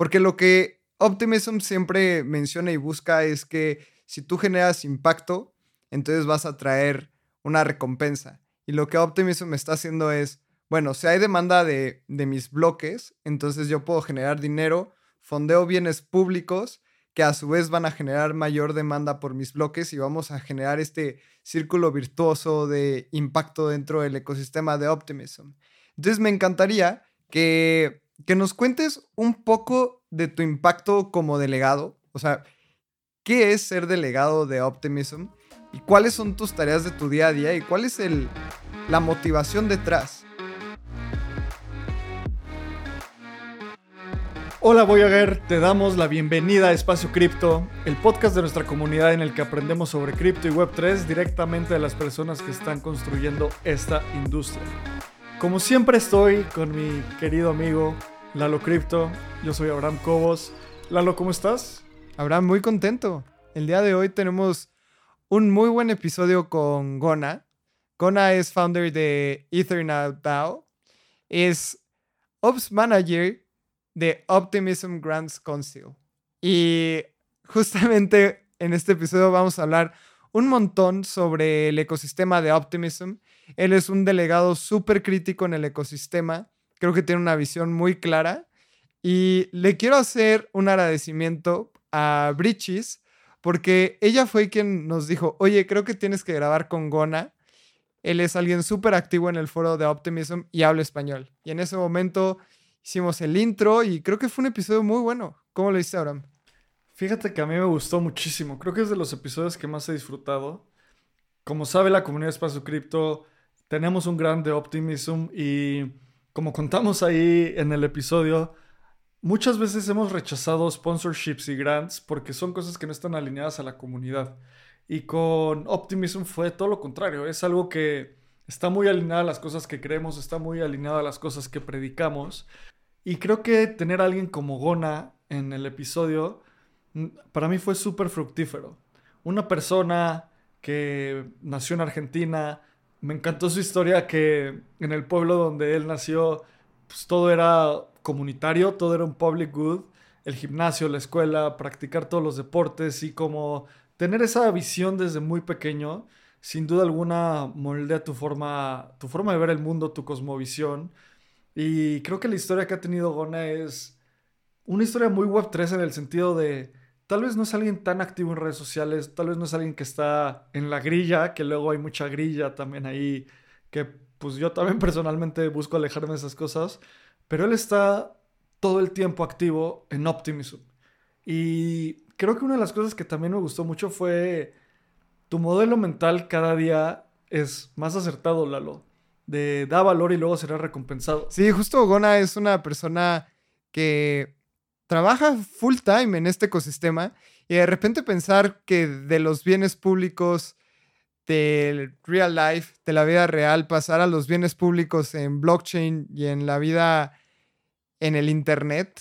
Porque lo que Optimism siempre menciona y busca es que si tú generas impacto, entonces vas a traer una recompensa. Y lo que Optimism está haciendo es, bueno, si hay demanda de, de mis bloques, entonces yo puedo generar dinero, fondeo bienes públicos que a su vez van a generar mayor demanda por mis bloques y vamos a generar este círculo virtuoso de impacto dentro del ecosistema de Optimism. Entonces me encantaría que, que nos cuentes un poco de tu impacto como delegado, o sea, ¿qué es ser delegado de Optimism? ¿Y cuáles son tus tareas de tu día a día? ¿Y cuál es el, la motivación detrás? Hola Voyager, te damos la bienvenida a Espacio Cripto, el podcast de nuestra comunidad en el que aprendemos sobre cripto y Web3 directamente de las personas que están construyendo esta industria. Como siempre estoy con mi querido amigo Lalo Cripto, yo soy Abraham Cobos. Lalo, ¿cómo estás? Abraham, muy contento. El día de hoy tenemos un muy buen episodio con Gona. Gona es founder de Ethernet DAO, es Ops Manager de Optimism Grants Council. Y justamente en este episodio vamos a hablar un montón sobre el ecosistema de Optimism. Él es un delegado súper crítico en el ecosistema. Creo que tiene una visión muy clara. Y le quiero hacer un agradecimiento a Bridges porque ella fue quien nos dijo, oye, creo que tienes que grabar con Gona. Él es alguien súper activo en el foro de Optimism y habla español. Y en ese momento hicimos el intro y creo que fue un episodio muy bueno. ¿Cómo lo hiciste, Abraham? Fíjate que a mí me gustó muchísimo. Creo que es de los episodios que más he disfrutado. Como sabe la comunidad de Espacio Cripto, tenemos un gran de Optimism y como contamos ahí en el episodio, muchas veces hemos rechazado sponsorships y grants porque son cosas que no están alineadas a la comunidad. Y con Optimism fue todo lo contrario. Es algo que está muy alineada a las cosas que creemos, está muy alineada a las cosas que predicamos. Y creo que tener a alguien como Gona en el episodio, mm, para mí fue súper fructífero. Una persona que nació en Argentina, me encantó su historia que en el pueblo donde él nació, pues todo era comunitario, todo era un public good, el gimnasio, la escuela, practicar todos los deportes y como tener esa visión desde muy pequeño sin duda alguna moldea tu forma, tu forma de ver el mundo, tu cosmovisión. Y creo que la historia que ha tenido Gona es una historia muy Web3 en el sentido de tal vez no es alguien tan activo en redes sociales, tal vez no es alguien que está en la grilla, que luego hay mucha grilla también ahí, que pues yo también personalmente busco alejarme de esas cosas, pero él está todo el tiempo activo en Optimism. Y creo que una de las cosas que también me gustó mucho fue tu modelo mental cada día es más acertado, Lalo. De da valor y luego será recompensado. Sí, justo Gona es una persona que trabaja full time en este ecosistema y de repente pensar que de los bienes públicos del real life, de la vida real, pasar a los bienes públicos en blockchain y en la vida en el internet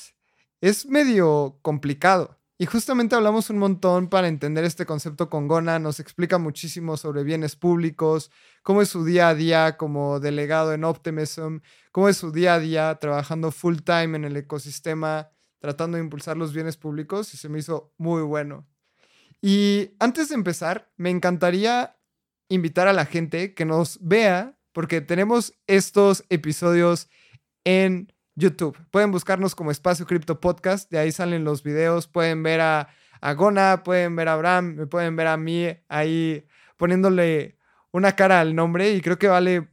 es medio complicado. Y justamente hablamos un montón para entender este concepto con Gona, nos explica muchísimo sobre bienes públicos, cómo es su día a día como delegado en Optimism, cómo es su día a día trabajando full time en el ecosistema, tratando de impulsar los bienes públicos y se me hizo muy bueno. Y antes de empezar, me encantaría invitar a la gente que nos vea, porque tenemos estos episodios en YouTube. Pueden buscarnos como Espacio Cripto Podcast, de ahí salen los videos, pueden ver a, a Gona, pueden ver a Abraham, me pueden ver a mí ahí poniéndole una cara al nombre y creo que vale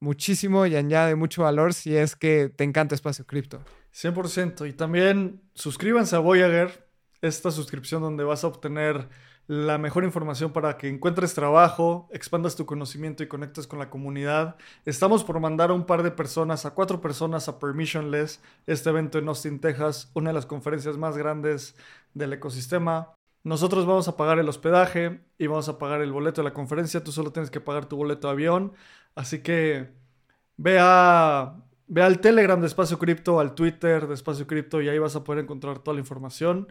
muchísimo y añade mucho valor si es que te encanta Espacio Cripto. 100%. Y también suscríbanse a Voyager, esta suscripción donde vas a obtener la mejor información para que encuentres trabajo, expandas tu conocimiento y conectes con la comunidad. Estamos por mandar a un par de personas, a cuatro personas a Permissionless, este evento en Austin, Texas, una de las conferencias más grandes del ecosistema. Nosotros vamos a pagar el hospedaje y vamos a pagar el boleto de la conferencia. Tú solo tienes que pagar tu boleto de avión. Así que ve, a, ve al Telegram de Espacio Cripto, al Twitter de Espacio Cripto y ahí vas a poder encontrar toda la información.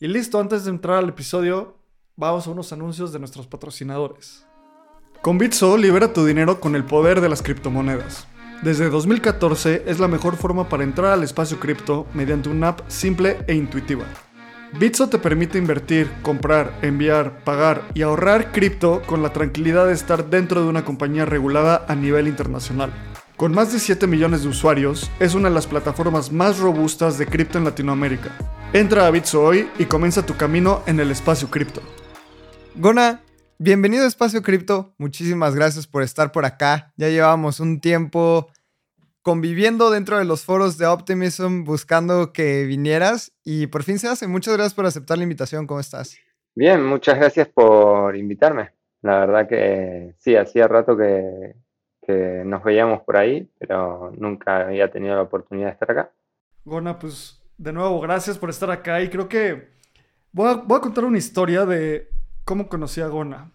Y listo, antes de entrar al episodio, vamos a unos anuncios de nuestros patrocinadores. Con Bitso libera tu dinero con el poder de las criptomonedas. Desde 2014 es la mejor forma para entrar al espacio cripto mediante una app simple e intuitiva. Bitso te permite invertir, comprar, enviar, pagar y ahorrar cripto con la tranquilidad de estar dentro de una compañía regulada a nivel internacional. Con más de 7 millones de usuarios, es una de las plataformas más robustas de cripto en Latinoamérica. Entra a Bitso hoy y comienza tu camino en el espacio cripto. Gona, bienvenido a Espacio Cripto. Muchísimas gracias por estar por acá. Ya llevábamos un tiempo conviviendo dentro de los foros de Optimism, buscando que vinieras y por fin se hace. Muchas gracias por aceptar la invitación. ¿Cómo estás? Bien, muchas gracias por invitarme. La verdad que sí, hacía rato que, que nos veíamos por ahí, pero nunca había tenido la oportunidad de estar acá. Gona, pues de nuevo, gracias por estar acá y creo que voy a, voy a contar una historia de cómo conocí a Gona.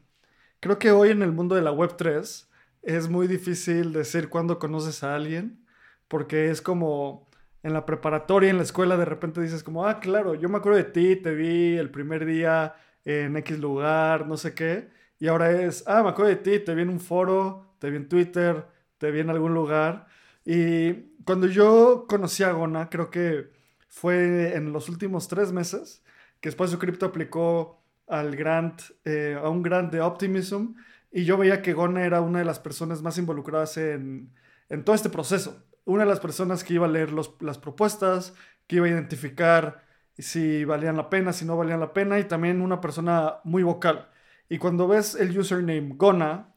Creo que hoy en el mundo de la Web3 es muy difícil decir cuándo conoces a alguien, porque es como en la preparatoria, en la escuela, de repente dices como, ah, claro, yo me acuerdo de ti, te vi el primer día en X lugar, no sé qué, y ahora es, ah, me acuerdo de ti, te vi en un foro, te vi en Twitter, te vi en algún lugar. Y cuando yo conocí a Gona, creo que fue en los últimos tres meses que Espacio Cripto aplicó al grant, eh, a un grant de Optimism y yo veía que Gona era una de las personas más involucradas en, en todo este proceso. Una de las personas que iba a leer los, las propuestas, que iba a identificar si valían la pena, si no valían la pena, y también una persona muy vocal. Y cuando ves el username Gona,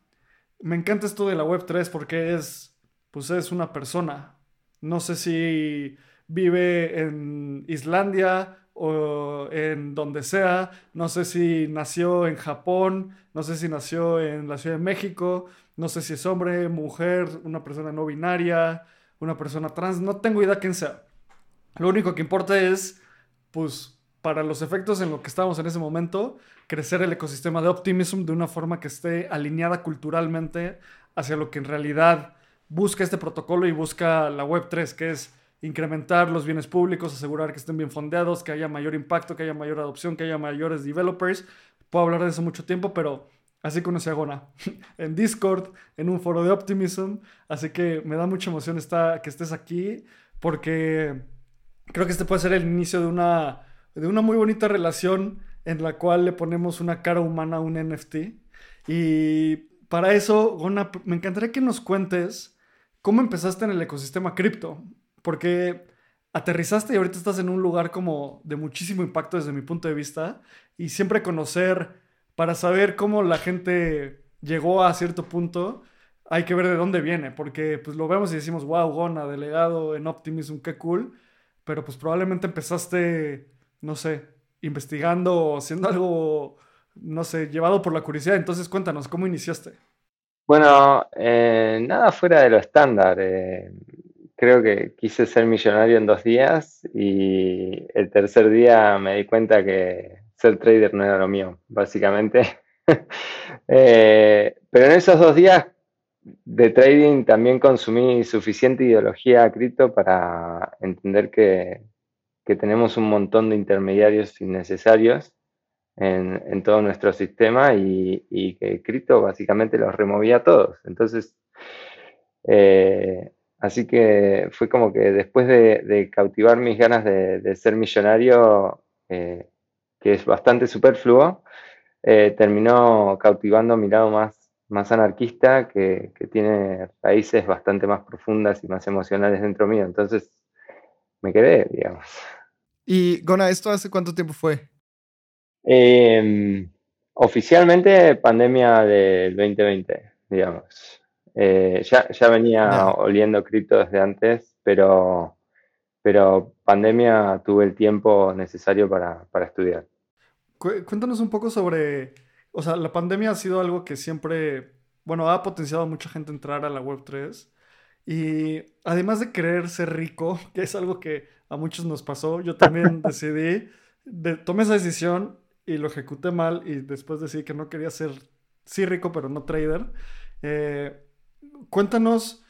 me encanta esto de la Web3 porque es, pues es una persona. No sé si vive en Islandia o en donde sea. No sé si nació en Japón, no sé si nació en la Ciudad de México, no sé si es hombre, mujer, una persona no binaria, una persona trans, no tengo idea quién sea. Lo único que importa es, pues, para los efectos en lo que estamos en ese momento, crecer el ecosistema de Optimism de una forma que esté alineada culturalmente hacia lo que en realidad busca este protocolo y busca la Web3, que es incrementar los bienes públicos, asegurar que estén bien fondeados, que haya mayor impacto, que haya mayor adopción, que haya mayores developers. Puedo hablar de eso mucho tiempo, pero así conocí a Gona. en Discord, en un foro de Optimism. Así que me da mucha emoción que estés aquí, porque creo que este puede ser el inicio de una, de una muy bonita relación en la cual le ponemos una cara humana a un NFT. Y para eso, Gona, me encantaría que nos cuentes cómo empezaste en el ecosistema cripto porque aterrizaste y ahorita estás en un lugar como de muchísimo impacto desde mi punto de vista y siempre conocer para saber cómo la gente llegó a cierto punto, hay que ver de dónde viene, porque pues lo vemos y decimos, wow, Gona, delegado en Optimism, qué cool, pero pues probablemente empezaste, no sé, investigando haciendo algo, no sé, llevado por la curiosidad. Entonces cuéntanos, ¿cómo iniciaste? Bueno, eh, nada fuera de lo estándar. Eh, creo que quise ser millonario en dos días y el tercer día me di cuenta que ser trader no era lo mío, básicamente. Eh, pero en esos dos días de trading también consumí suficiente ideología cripto para entender que, tenemos un montón de intermediarios innecesarios en, todo nuestro sistema y, que cripto básicamente los removía a todos. Entonces, eh, Así que fue como que después de, cautivar mis ganas de, ser millonario, eh, que es bastante superfluo, eh, terminó cautivando mi lado más, más anarquista, que, tiene raíces bastante más profundas y más emocionales dentro mío. Entonces me quedé, digamos. Y Gona, ¿esto hace cuánto tiempo fue? Em, oficialmente pandemia del 2020, digamos. Eh, ya, ya, venía oliendo cripto desde antes, pero, pero pandemia tuve el tiempo necesario para, para estudiar. Cuéntanos un poco sobre, o sea, la pandemia ha sido algo que siempre, bueno, ha potenciado a mucha gente entrar a la Web3. Y además de querer ser rico, que es algo que a muchos nos pasó, yo también decidí, de, tomé esa decisión y lo ejecuté mal y después decidí que no quería ser, sí rico, pero no trader. Eh, cuéntanos,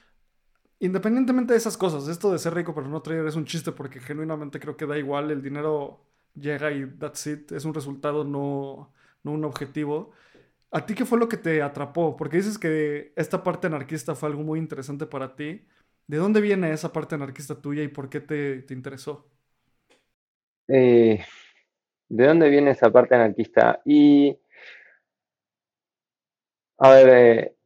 independientemente de esas cosas, esto de ser rico pero no trader es un chiste porque genuinamente creo que da igual, el dinero llega y that's it, es un resultado, no, no un objetivo. ¿A ti qué fue lo que te atrapó? Porque dices que esta parte anarquista fue algo muy interesante para ti. ¿De dónde viene esa parte anarquista tuya y por qué te, interesó? Eh, ¿De dónde viene esa parte anarquista? Y, a ver, eh,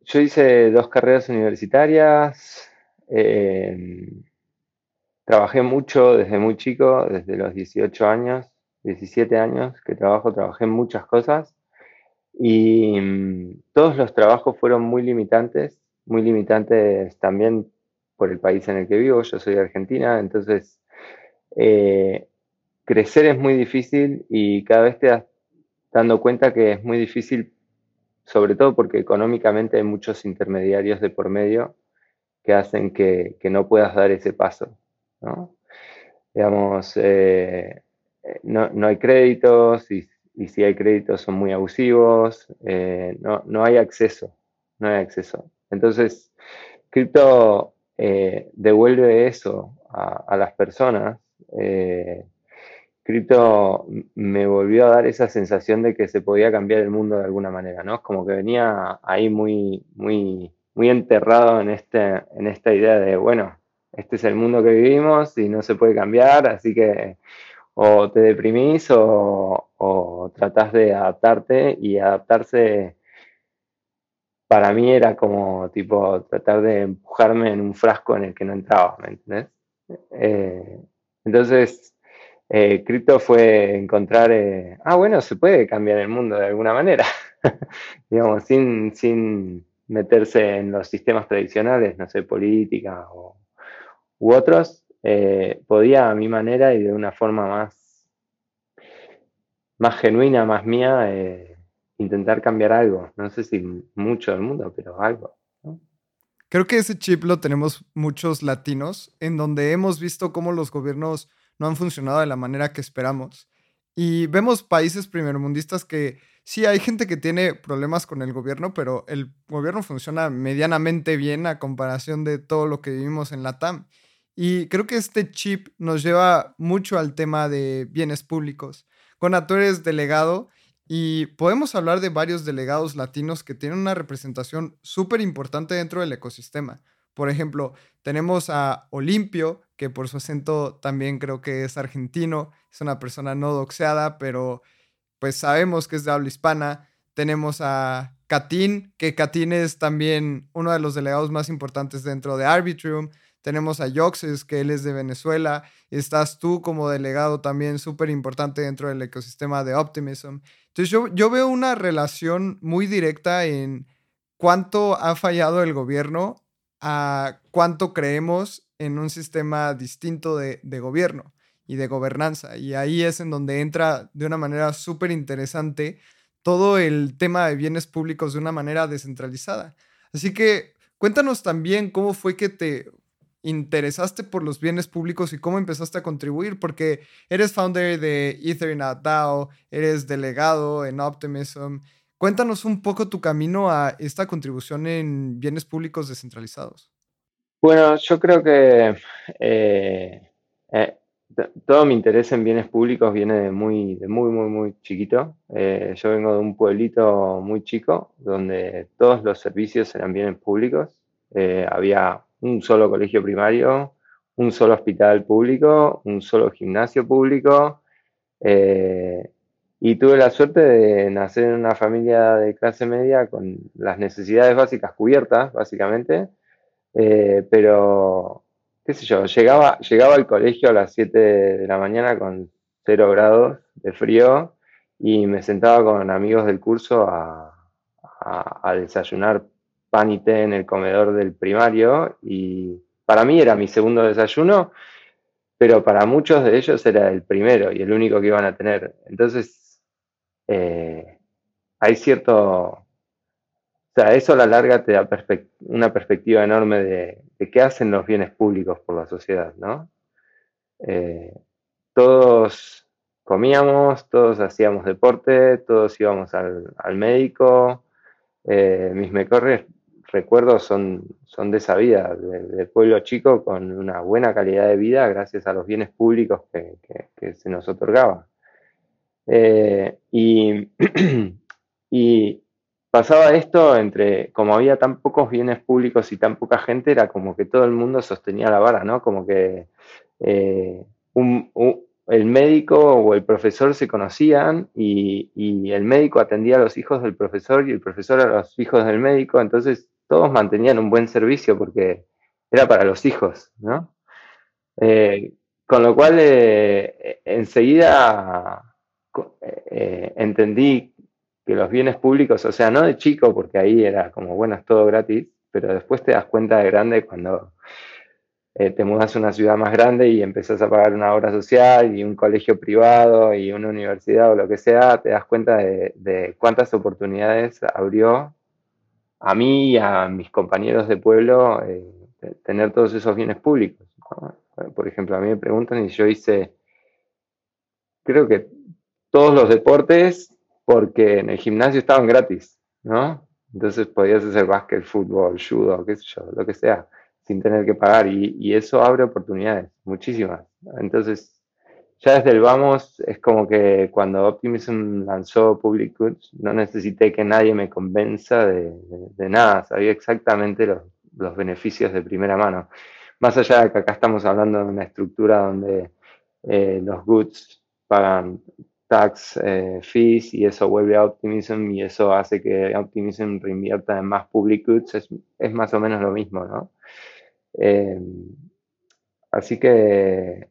yo hice dos carreras universitarias, eh, trabajé mucho desde muy chico, desde los 18 años, 17 años que trabajo, trabajé en muchas cosas y mm, todos los trabajos fueron muy limitantes, muy limitantes también por el país en el que vivo, yo soy de Argentina, entonces eh, crecer es muy difícil y cada vez te das dando cuenta que es muy difícil, sobre todo porque económicamente hay muchos intermediarios de por medio que hacen que, no puedas dar ese paso. ¿no? Digamos, eh, no, hay créditos y, si hay créditos son muy abusivos, eh, no, hay acceso, no hay acceso. Entonces, cripto eh, devuelve eso a, las personas. Eh, cripto me volvió a dar esa sensación de que se podía cambiar el mundo de alguna manera, ¿no? Como que venía ahí muy, muy, muy enterrado en, este, en esta idea de, bueno, este es el mundo que vivimos y no se puede cambiar, así que o te deprimís o, o tratás de adaptarte y adaptarse para mí era como tipo tratar de empujarme en un frasco en el que no entraba, ¿me entiendes? Eh, entonces, eh, cripto fue encontrar, eh, ah, bueno, se puede cambiar el mundo de alguna manera, digamos, sin, sin meterse en los sistemas tradicionales, no sé, política o, u otros, eh, podía a mi manera y de una forma más, más genuina, más mía, eh, intentar cambiar algo. No sé si mucho del mundo, pero algo. Creo que ese chip lo tenemos muchos latinos, en donde hemos visto cómo los gobiernos no han funcionado de la manera que esperamos. Y vemos países primermundistas que sí hay gente que tiene problemas con el gobierno, pero el gobierno funciona medianamente bien a comparación de todo lo que vivimos en la TAM. Y creo que este chip nos lleva mucho al tema de bienes públicos. Con tú eres delegado y podemos hablar de varios delegados latinos que tienen una representación súper importante dentro del ecosistema. Por ejemplo, tenemos a Olimpio, que por su acento también creo que es argentino, es una persona no doxeada, pero pues sabemos que es de habla hispana. Tenemos a Katin, que Katin es también uno de los delegados más importantes dentro de Arbitrium. Tenemos a Yoxes, que él es de Venezuela. Estás tú como delegado también súper importante dentro del ecosistema de Optimism. Entonces yo, yo veo una relación muy directa en cuánto ha fallado el gobierno a cuánto creemos en un sistema distinto de, de gobierno y de gobernanza. Y ahí es en donde entra de una manera súper interesante todo el tema de bienes públicos de una manera descentralizada. Así que cuéntanos también cómo fue que te interesaste por los bienes públicos y cómo empezaste a contribuir, porque eres founder de Ethernet DAO, eres delegado en Optimism. Cuéntanos un poco tu camino a esta contribución en bienes públicos descentralizados. Bueno, yo creo que eh, eh, todo mi interés en bienes públicos viene de muy, de muy, muy, muy chiquito. Eh, yo vengo de un pueblito muy chico donde todos los servicios eran bienes públicos. había un solo colegio primario, un solo hospital público, un solo gimnasio público. Eh, y tuve la suerte de nacer en una familia de clase media con las necesidades básicas cubiertas, básicamente. Eh, pero, qué sé yo, llegaba, llegaba al colegio a las 7 de la mañana con 0 grados de frío y me sentaba con amigos del curso a, a desayunar pan y té en el comedor del primario y para mí era mi segundo desayuno, pero para muchos de ellos era el primero y el único que iban a tener. Entonces, eh, hay cierto... O sea, eso a la larga te da una perspectiva enorme de, qué hacen los bienes públicos por la sociedad, ¿no? Eh, todos comíamos, todos hacíamos deporte, todos íbamos al, médico. Eh, mis mejores recuerdos son, son de esa vida, del pueblo chico con una buena calidad de vida gracias a los bienes públicos que, se nos otorgaban. Eh, y, y, pasaba esto entre, como había tan pocos bienes públicos y tan poca gente, era como que todo el mundo sostenía la vara, ¿no? Como que eh, el médico o el profesor se conocían y, y, el médico atendía a los hijos del profesor y el profesor a los hijos del médico, entonces todos mantenían un buen servicio porque era para los hijos, ¿no? Eh, con lo cual, eh, enseguida eh, entendí que los bienes públicos, o sea, no de chico, porque ahí era como, bueno, es todo gratis, pero después te das cuenta de grande cuando te mudas a una ciudad más grande y empezás a pagar una obra social y un colegio privado y una universidad o lo que sea, te das cuenta de cuántas oportunidades abrió a mí y a mis compañeros de pueblo eh, tener todos esos bienes públicos. Por ejemplo, a mí me preguntan y yo hice, creo que todos los deportes porque en el gimnasio estaban gratis, ¿no? Entonces podías hacer básquet, fútbol, judo, qué sé yo, lo que sea, sin tener que pagar. Y, y eso abre oportunidades, muchísimas. Entonces, ya desde el vamos es como que cuando Optimism lanzó Public Goods no necesité que nadie me convenza de, nada, sabía exactamente los, beneficios de primera mano. Más allá de que acá estamos hablando de una estructura donde eh, los goods pagan tax eh, fees y eso vuelve a Optimism y eso hace que Optimism reinvierta en más public goods, es, más o menos lo mismo, ¿no? Eh, así que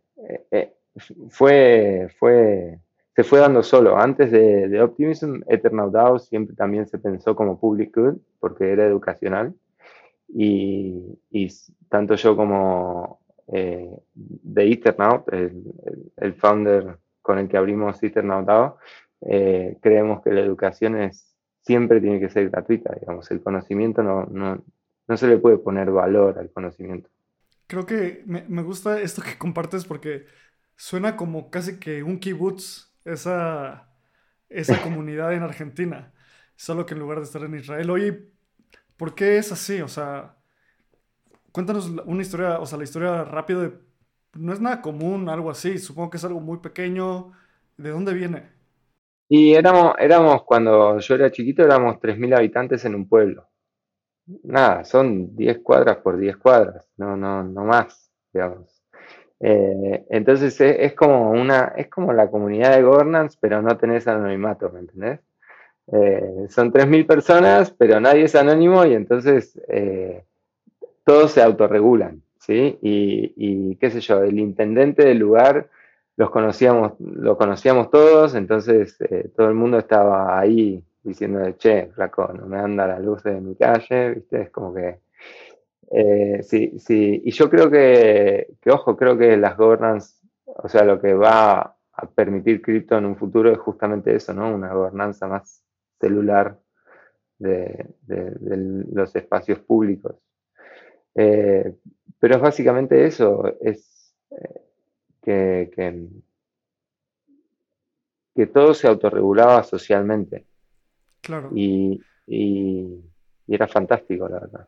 fue, fue, se fue dando solo. Antes de, de Optimism, Eternal DAO siempre también se pensó como public good, porque era educacional. Y, y tanto yo como eh, de Eternaut, el, el, founder con el que abrimos Eternaut DAO, eh, creemos que la educación es, siempre tiene que ser gratuita, digamos, el conocimiento no, no, no se le puede poner valor al conocimiento. Creo que me, me gusta esto que compartes porque Suena como casi que un kibutz, esa, esa comunidad en Argentina. Solo que en lugar de estar en Israel. Oye, ¿por qué es así? O sea, cuéntanos una historia, o sea, la historia rápida de... No es nada común, algo así. Supongo que es algo muy pequeño. ¿De dónde viene? Y éramos, éramos cuando yo era chiquito, éramos 3.000 habitantes en un pueblo. Nada, son 10 cuadras por 10 cuadras, no, no, no más, digamos. Eh, entonces es, como una, es como la comunidad de governance, pero no tenés anonimato, ¿me entendés? Eh, son 3.000 personas, pero nadie es anónimo y entonces eh, todos se autorregulan, ¿sí? Y, qué sé yo, el intendente del lugar los conocíamos, lo conocíamos todos, entonces todo el mundo estaba ahí diciendo, che, flaco, no me anda la luz de mi calle, ¿viste? Es como que eh, sí, sí, y yo creo que, ojo, creo que las governance, o sea, lo que va a permitir cripto en un futuro es justamente eso, ¿no? Una gobernanza más celular de, los espacios públicos. Eh, pero es básicamente eso, es eh, que, que, todo se autorregulaba socialmente. Claro. y era fantástico, la verdad.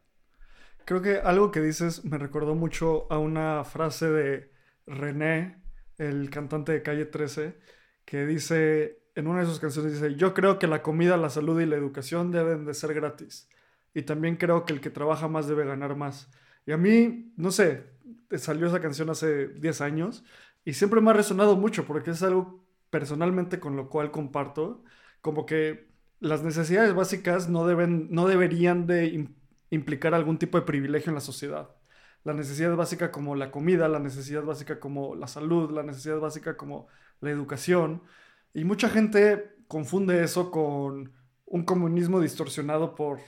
Creo que algo que dices me recordó mucho a una frase de René, el cantante de Calle 13, que dice, en una de sus canciones dice, yo creo que la comida, la salud y la educación deben de ser gratis. Y también creo que el que trabaja más debe ganar más. Y a mí, no sé, salió esa canción hace 10 años y siempre me ha resonado mucho porque es algo personalmente con lo cual comparto, como que las necesidades básicas no, deben, no deberían de implicar algún tipo de privilegio en la sociedad. La necesidad básica como la comida, la necesidad básica como la salud, la necesidad básica como la educación. Y mucha gente confunde eso con un comunismo distorsionado por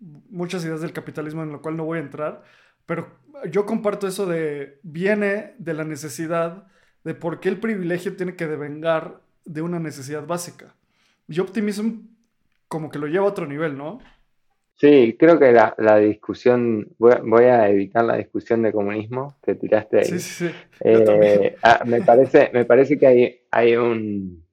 muchas ideas del capitalismo en lo cual no voy a entrar, pero yo comparto eso de viene de la necesidad de por qué el privilegio tiene que devengar de una necesidad básica. Y optimismo como que lo lleva a otro nivel, ¿no? Sí, creo que la, discusión, voy, a evitar la discusión de comunismo que tiraste ahí. Sí, sí, sí. Eh, ah, me, parece, me parece que hay, hay, un,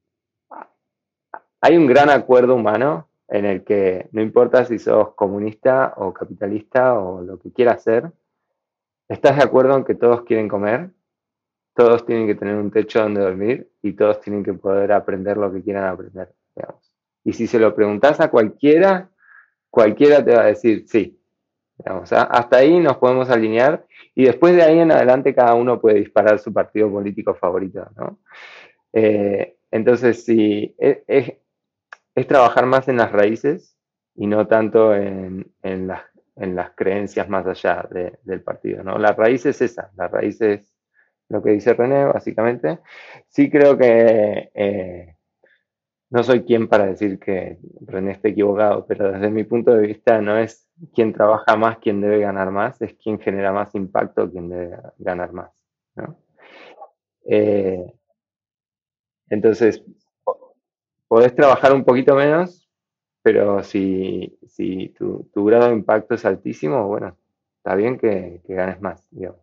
hay un gran acuerdo humano en el que no importa si sos comunista o capitalista o lo que quieras ser, estás de acuerdo en que todos quieren comer, todos tienen que tener un techo donde dormir y todos tienen que poder aprender lo que quieran aprender. Y si se lo preguntas a cualquiera, cualquiera te va a decir sí. hasta ahí nos podemos alinear y después de ahí en adelante cada uno puede disparar su partido político favorito. ¿no? Eh, entonces, sí, e, es, es, trabajar más en las raíces y no tanto en, en, las, en las, creencias más allá del partido. ¿no? La raíz es esa, la raíz es lo que dice René, básicamente. Sí creo que eh, no soy quien para decir que René esté equivocado, pero desde mi punto de vista no es quien trabaja más quien debe ganar más, es quien genera más impacto quien debe ganar más. Eh, entonces, podés trabajar un poquito menos, pero si, si tu, grado de impacto es altísimo, bueno, está bien que, ganes más, digamos,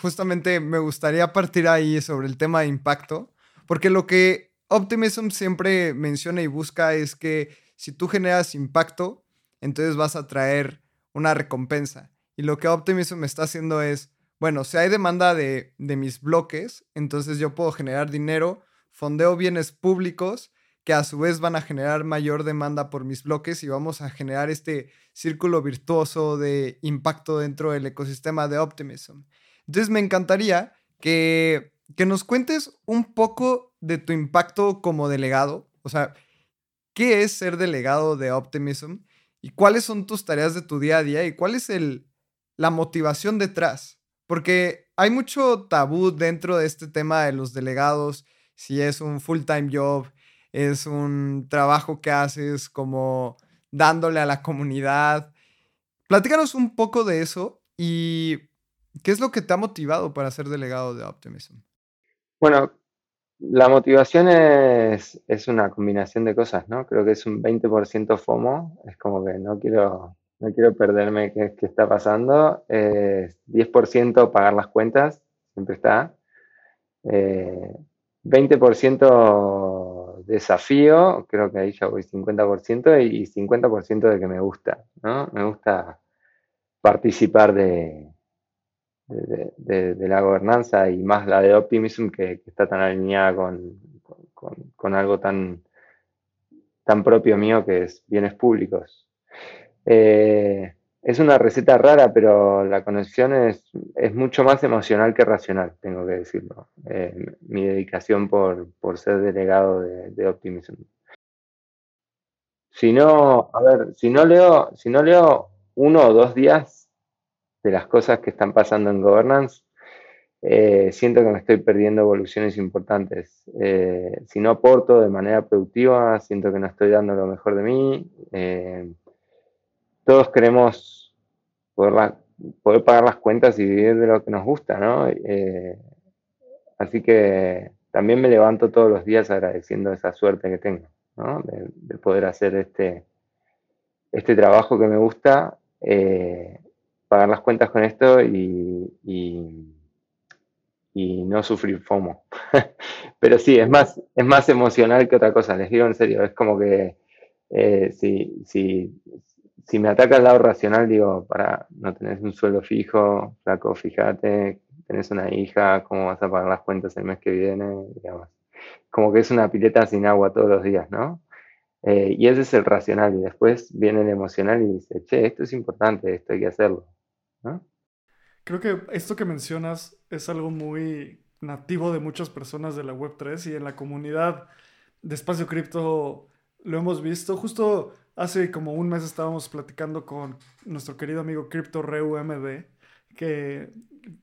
justamente me gustaría partir ahí sobre el tema de impacto, porque lo que Optimism siempre menciona y busca es que si tú generas impacto, entonces vas a traer una recompensa. Y lo que Optimism está haciendo es, bueno, si hay demanda de, de mis bloques, entonces yo puedo generar dinero, fondeo bienes públicos que a su vez van a generar mayor demanda por mis bloques y vamos a generar este círculo virtuoso de impacto dentro del ecosistema de Optimism. Entonces me encantaría que, nos cuentes un poco de tu impacto como delegado, o sea, ¿qué es ser delegado de Optimism? ¿Y cuáles son tus tareas de tu día a día? ¿Y cuál es el, la motivación detrás? Porque hay mucho tabú dentro de este tema de los delegados, si es un full-time job, es un trabajo que haces como dándole a la comunidad. Platícanos un poco de eso y ¿Qué es lo que te ha motivado para ser delegado de Optimism? Bueno, la motivación es, una combinación de cosas, ¿no? Creo que es un 20% FOMO, es como que no quiero, no quiero perderme qué, está pasando. 10% pagar las cuentas, siempre está. 20% eh, desafío, creo que ahí ya voy 50%, y 50% de que me gusta, ¿no? Me gusta participar de, de, la gobernanza y más la de Optimism que, está tan alineada con, algo tan, tan propio mío que es bienes públicos. Eh, es una receta rara, pero la conexión es, es, mucho más emocional que racional, tengo que decirlo. Eh, mi dedicación por, ser delegado de, de, Optimism. Si no, a ver, si no leo, si no leo uno o dos días de las cosas que están pasando en governance, eh, siento que me estoy perdiendo evoluciones importantes. Eh, si no aporto de manera productiva, siento que no estoy dando lo mejor de mí. Eh, todos queremos poder, pagar las cuentas y vivir de lo que nos gusta, ¿no? así que también me levanto todos los días agradeciendo esa suerte que tengo, ¿no? de, poder hacer este, este trabajo que me gusta pagar las cuentas con esto y, y, no sufrir FOMO. Pero sí, es más, es más emocional que otra cosa, les digo en serio, es como que eh, si, si, si, me ataca el lado racional, digo, para, no tenés un sueldo fijo, flaco, fíjate, tenés una hija, ¿cómo vas a pagar las cuentas el mes que viene? Como que es una pileta sin agua todos los días, ¿no? Eh, y ese es el racional, y después viene el emocional y dice, che, esto es importante, esto hay que hacerlo. Creo que esto que mencionas es algo muy nativo de muchas personas de la Web3 y en la comunidad de Espacio Cripto lo hemos visto. Justo hace como un mes estábamos platicando con nuestro querido amigo CryptoReu MD, que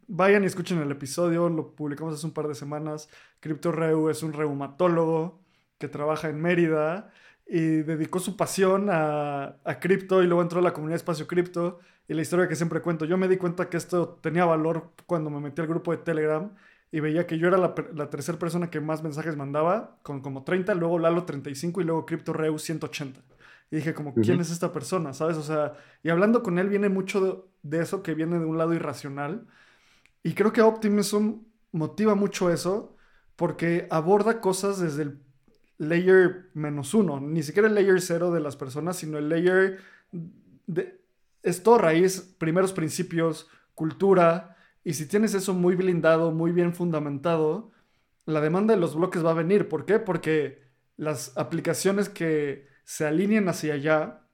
vayan y escuchen el episodio, lo publicamos hace un par de semanas. CryptoReu es un reumatólogo que trabaja en Mérida y dedicó su pasión a, a cripto y luego entró a la comunidad Espacio Cripto y la historia que siempre cuento. Yo me di cuenta que esto tenía valor cuando me metí al grupo de Telegram y veía que yo era la, la tercera persona que más mensajes mandaba, con como 30, luego Lalo 35 y luego CryptoReu 180. Y dije como, ¿quién es esta persona? ¿Sabes? O sea, y hablando con él viene mucho de, eso que viene de un lado irracional. Y creo que Optimism motiva mucho eso porque aborda cosas desde el layer menos uno, ni siquiera el layer cero de las personas, sino el layer de, es todo raíz, primeros principios, cultura, y si tienes eso muy blindado, muy bien fundamentado, la demanda de los bloques va a venir. ¿Por qué? Porque las aplicaciones que se alineen hacia allá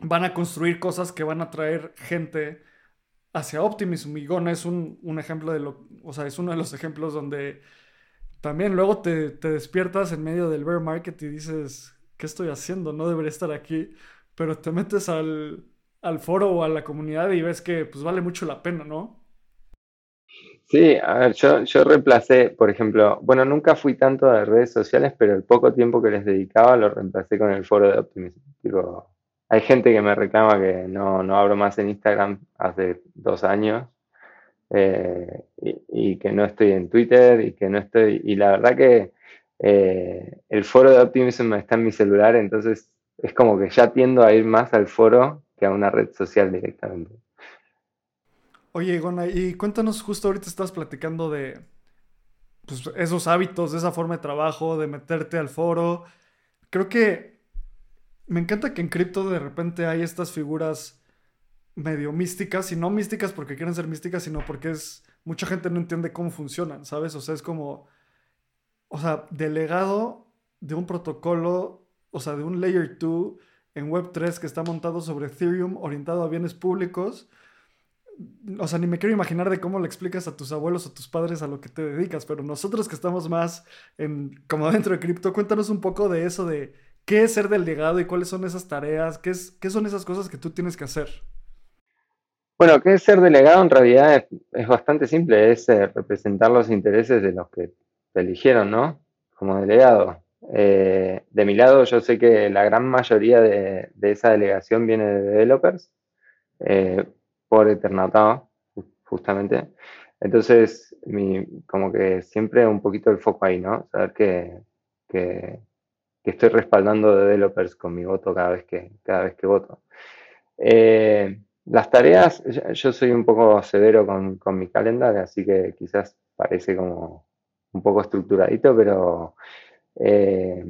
van a construir cosas que van a traer gente hacia Optimism. Y Gona es un, ejemplo de lo, o sea, es uno de los ejemplos donde también luego te, te, despiertas en medio del bear market y dices, ¿qué estoy haciendo? No debería estar aquí. Pero te metes al, al foro o a la comunidad y ves que pues vale mucho la pena, ¿no? Sí, a ver, yo, yo reemplacé, por ejemplo, bueno, nunca fui tanto de redes sociales, pero el poco tiempo que les dedicaba lo reemplacé con el foro de Optimism. hay gente que me reclama que no, no abro más en Instagram hace dos años eh, y, que no estoy en Twitter y que no estoy, y la verdad que eh, el foro de Optimism está en mi celular, entonces es como que ya tiendo a ir más al foro que a una red social directamente. Oye, Igona, y cuéntanos, justo ahorita estás platicando de pues, esos hábitos, de esa forma de trabajo, de meterte al foro. Creo que me encanta que en cripto de repente hay estas figuras medio místicas, y no místicas porque quieren ser místicas, sino porque es mucha gente no entiende cómo funcionan, ¿sabes? O sea, es como, o sea, delegado de un protocolo, o sea, de un layer 2 en Web3 que está montado sobre Ethereum, orientado a bienes públicos o sea, ni me quiero imaginar de cómo le explicas a tus abuelos o tus padres a lo que te dedicas, pero nosotros que estamos más en, como dentro de cripto, cuéntanos un poco de eso, de qué es ser delegado y cuáles son esas tareas, qué, es, qué son esas cosas que tú tienes que hacer. Bueno, qué es ser delegado en realidad es, bastante simple, es eh, representar los intereses de los que te eligieron, ¿no? Como delegado. Eh, de mi lado, yo sé que la gran mayoría de, esa delegación viene de developers. Eh, por Eternatado, justamente. Entonces, como que siempre un poquito el foco ahí, ¿no? Saber que, estoy respaldando developers con mi voto cada vez que, cada vez que voto. Eh, las tareas, yo soy un poco severo con, con mi calendario, así que quizás parece como un poco estructuradito, pero eh,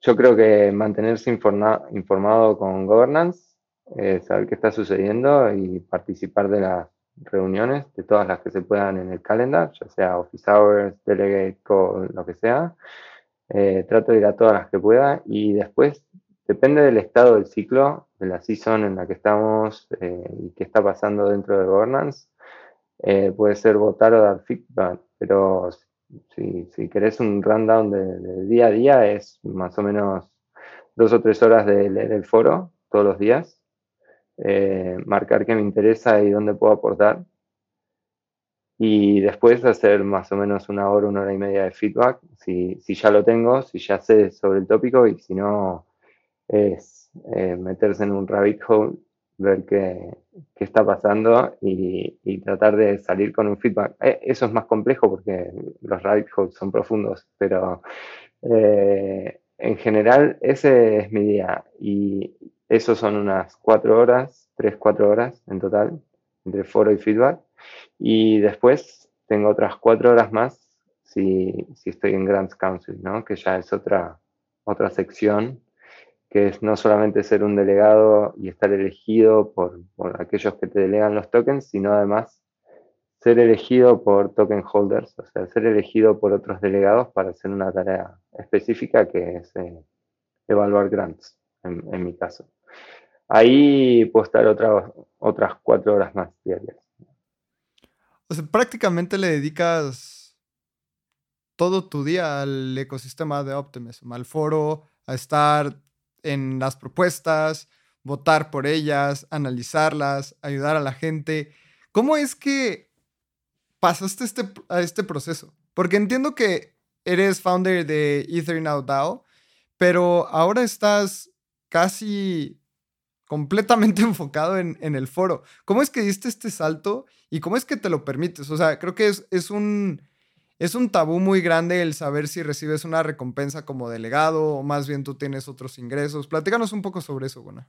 yo creo que mantenerse informado con governance eh, saber qué está sucediendo y participar de las reuniones, de todas las que se puedan en el calendar, ya sea office hours, delegate call, lo que sea. Eh, trato de ir a todas las que pueda y después depende del estado del ciclo, de la season en la que estamos eh, y qué está pasando dentro de governance. puede ser votar o dar feedback, pero si, si querés un rundown de, de, día a día es más o menos dos o tres horas de leer el foro todos los días eh, marcar qué me interesa y dónde puedo aportar. Y después hacer más o menos una hora, una hora y media de feedback, si, si ya lo tengo, si ya sé sobre el tópico y si no, es eh, meterse en un rabbit hole, ver qué, qué está pasando y, tratar de salir con un feedback. Eh, eso es más complejo porque los rabbit holes son profundos, pero en general ese es mi día y, eso son unas cuatro horas, tres, cuatro horas en total, entre foro y feedback. Y después tengo otras cuatro horas más si, si estoy en Grants Council, ¿no? que ya es otra, otra sección, que es no solamente ser un delegado y estar elegido por, aquellos que te delegan los tokens, sino además ser elegido por token holders, o sea, ser elegido por otros delegados para hacer una tarea específica que es eh, evaluar grants, en mi caso. Ahí puedo estar otras cuatro horas más diarias. O sea, prácticamente le dedicas todo tu día al ecosistema de Optimism, al foro, a estar en las propuestas, votar por ellas, analizarlas, ayudar a la gente. ¿Cómo es que pasaste este, a este proceso? Porque entiendo que eres founder de Ethernow DAO, pero ahora estás casi completamente enfocado en, el foro. ¿Cómo es que diste este salto y cómo es que te lo permites? O sea, creo que es, es, un, es un tabú muy grande el saber si recibes una recompensa como delegado o más bien tú tienes otros ingresos. Platícanos un poco sobre eso, Bueno,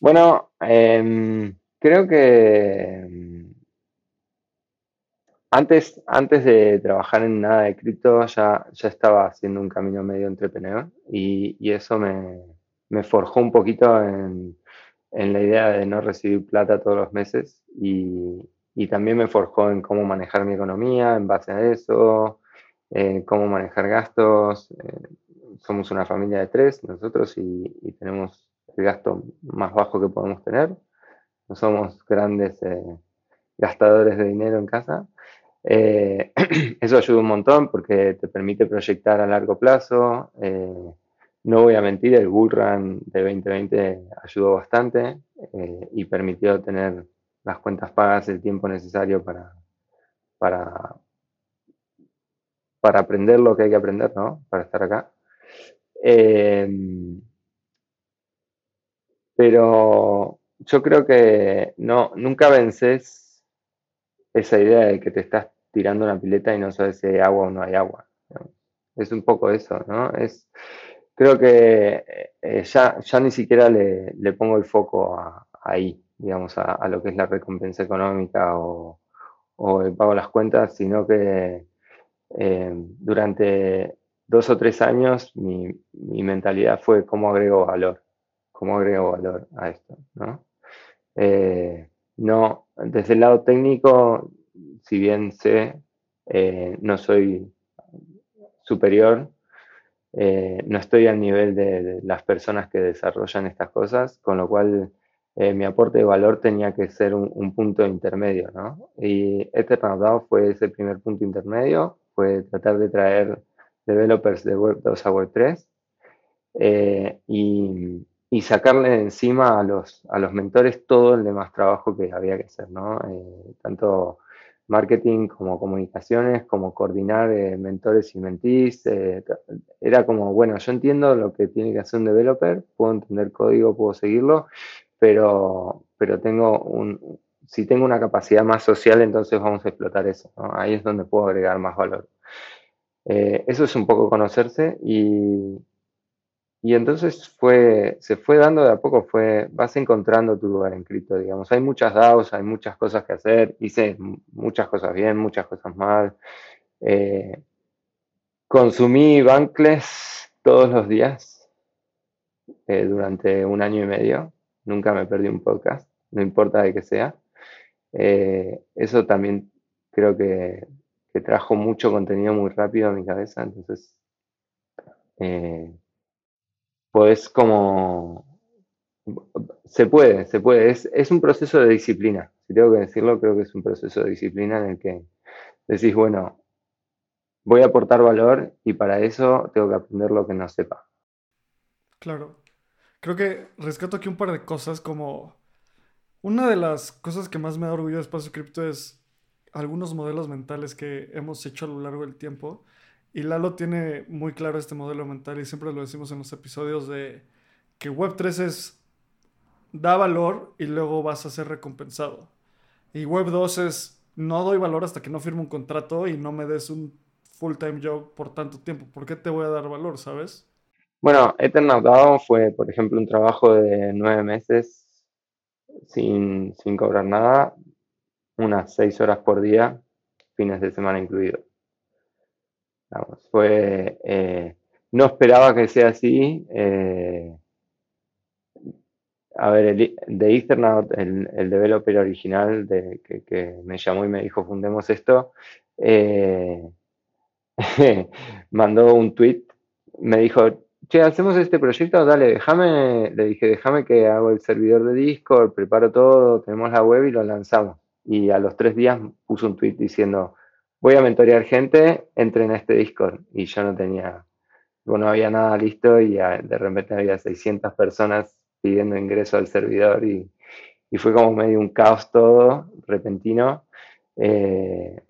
bueno em, creo que em, antes, antes de trabajar en nada de cripto ya, ya estaba haciendo un camino medio entrepreneur y, y eso me, me forjó un poquito en en la idea de no recibir plata todos los meses y, también me forjó en cómo manejar mi economía en base a eso, eh, cómo manejar gastos. Eh, somos una familia de tres nosotros y, tenemos el gasto más bajo que podemos tener. No somos grandes eh, gastadores de dinero en casa. Eh, eso ayuda un montón porque te permite proyectar a largo plazo. Eh, no voy a mentir, el Bull Run de 2020 ayudó bastante y permitió tener las cuentas pagas el tiempo necesario para, para, para aprender lo que hay que aprender, ¿no? Para estar acá. pero yo creo que no, nunca vences esa idea de que te estás tirando una pileta y no sabes si hay agua o no hay agua. Es un poco eso, ¿no? Es, creo que eh, ya, ya ni siquiera le, pongo el foco ahí, digamos, a, lo que es la recompensa económica o, el pago de las cuentas, sino que eh, durante dos o tres años mi, mentalidad fue cómo agrego valor, cómo agrego valor a esto, ¿no? Eh, no, desde el lado técnico, si bien sé, eh, no soy superior, no estoy al nivel de, las personas que desarrollan estas cosas, con lo cual mi aporte de valor tenía que ser un, punto intermedio, ¿no? Y Eternal fue ese primer punto intermedio, fue tratar de traer developers de Web 2 a Web 3 y y sacarle de encima a los, a los mentores todo el demás trabajo que había que hacer, ¿no? Eh, tanto marketing como comunicaciones, como coordinar eh, mentores y mentís. Eh, era como, bueno, yo entiendo lo que tiene que hacer un developer, puedo entender código, puedo seguirlo, pero, pero tengo un, si tengo una capacidad más social, entonces vamos a explotar eso. ¿no? Ahí es donde puedo agregar más valor. eso es un poco conocerse y, y entonces fue, se fue dando de a poco, fue, vas encontrando tu lugar en cripto, digamos. Hay muchas DAOs, hay muchas cosas que hacer, hice muchas cosas bien, muchas cosas mal. Eh, consumí Bankless todos los días eh, durante un año y medio. Nunca me perdí un podcast, no importa de qué sea. Eh, eso también creo que, que, trajo mucho contenido muy rápido a mi cabeza, entonces pues como... Se puede, se puede. Es, un proceso de disciplina. Si tengo que decirlo, creo que es un proceso de disciplina en el que decís, bueno, voy a aportar valor y para eso tengo que aprender lo que no sepa. Claro. Creo que rescato aquí un par de cosas como... Una de las cosas que más me da orgullo de Espacio Cripto es algunos modelos mentales que hemos hecho a lo largo del tiempo y Lalo tiene muy claro este modelo mental y siempre lo decimos en los episodios de que Web3 es da valor y luego vas a ser recompensado. Y Web2 es no doy valor hasta que no firme un contrato y no me des un full-time job por tanto tiempo. ¿Por qué te voy a dar valor, sabes? Bueno, Eternal DAO fue, por ejemplo, un trabajo de nueve meses sin, sin cobrar nada, unas seis horas por día, fines de semana incluidos fue, eh, no esperaba que sea así. Eh, a ver, el, de Ethernet, el, el, developer original de, que, me llamó y me dijo, fundemos esto, eh, mandó un tweet, me dijo, che, hacemos este proyecto, dale, déjame, le dije, déjame que hago el servidor de Discord, preparo todo, tenemos la web y lo lanzamos. Y a los tres días puso un tweet diciendo, voy a mentorear gente, entre en este Discord. Y yo no tenía, no había nada listo y de repente había 600 personas pidiendo ingreso al servidor y, fue como medio un caos todo, repentino. Eh,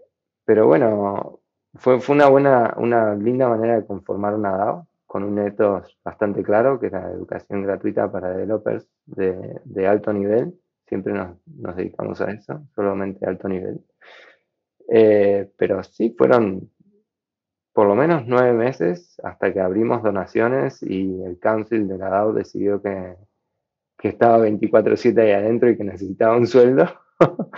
pero bueno, fue, fue una buena, una linda manera de conformar una DAO con un ethos bastante claro, que era educación gratuita para developers de, de alto nivel. Siempre nos, nos dedicamos a eso, solamente alto nivel. Eh, pero sí, fueron por lo menos nueve meses hasta que abrimos donaciones y el council de la DAO decidió que, que estaba 24/7 ahí adentro y que necesitaba un sueldo.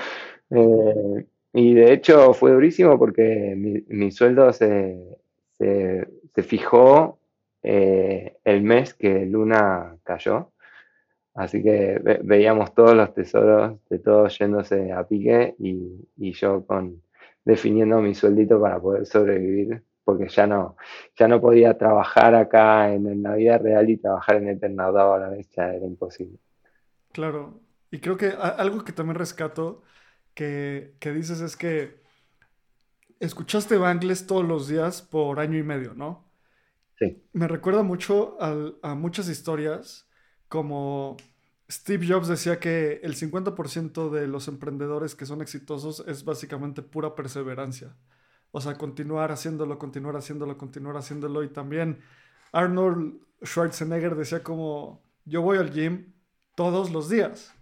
Eh, y de hecho fue durísimo porque mi, sueldo se, se, fijó eh, el mes que Luna cayó. Así que veíamos todos los tesoros de todos yéndose a pique y, y yo con definiendo mi sueldito para poder sobrevivir porque ya no, ya no podía trabajar acá en, la vida real y trabajar en Eternauta a la vez, ya era imposible. Claro, y creo que algo que también rescato que, que dices es que escuchaste Bangles todos los días por año y medio, ¿no? Sí. Me recuerda mucho a muchas historias como Steve Jobs decía que el 50% de los emprendedores que son exitosos es básicamente pura perseverancia. O sea, continuar haciéndolo, continuar haciéndolo, continuar haciéndolo. Y también Arnold Schwarzenegger decía como, yo voy al gym todos los días.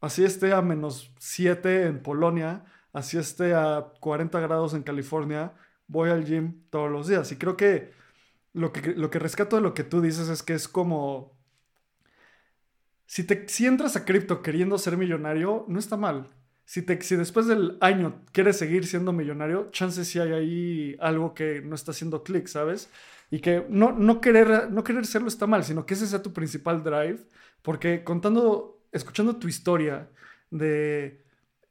Así esté a menos 7 en Polonia, así esté a 40 grados en California, voy al gym todos los días. Y creo que lo que, lo que rescato de lo que tú dices es que es como si, te, si entras a cripto queriendo ser millonario, no está mal. Si, te, si después del año quieres seguir siendo millonario, chances si hay ahí algo que no está haciendo clic, ¿sabes? Y que no, no, querer, no querer serlo está mal, sino que ese sea tu principal drive. Porque contando, escuchando tu historia de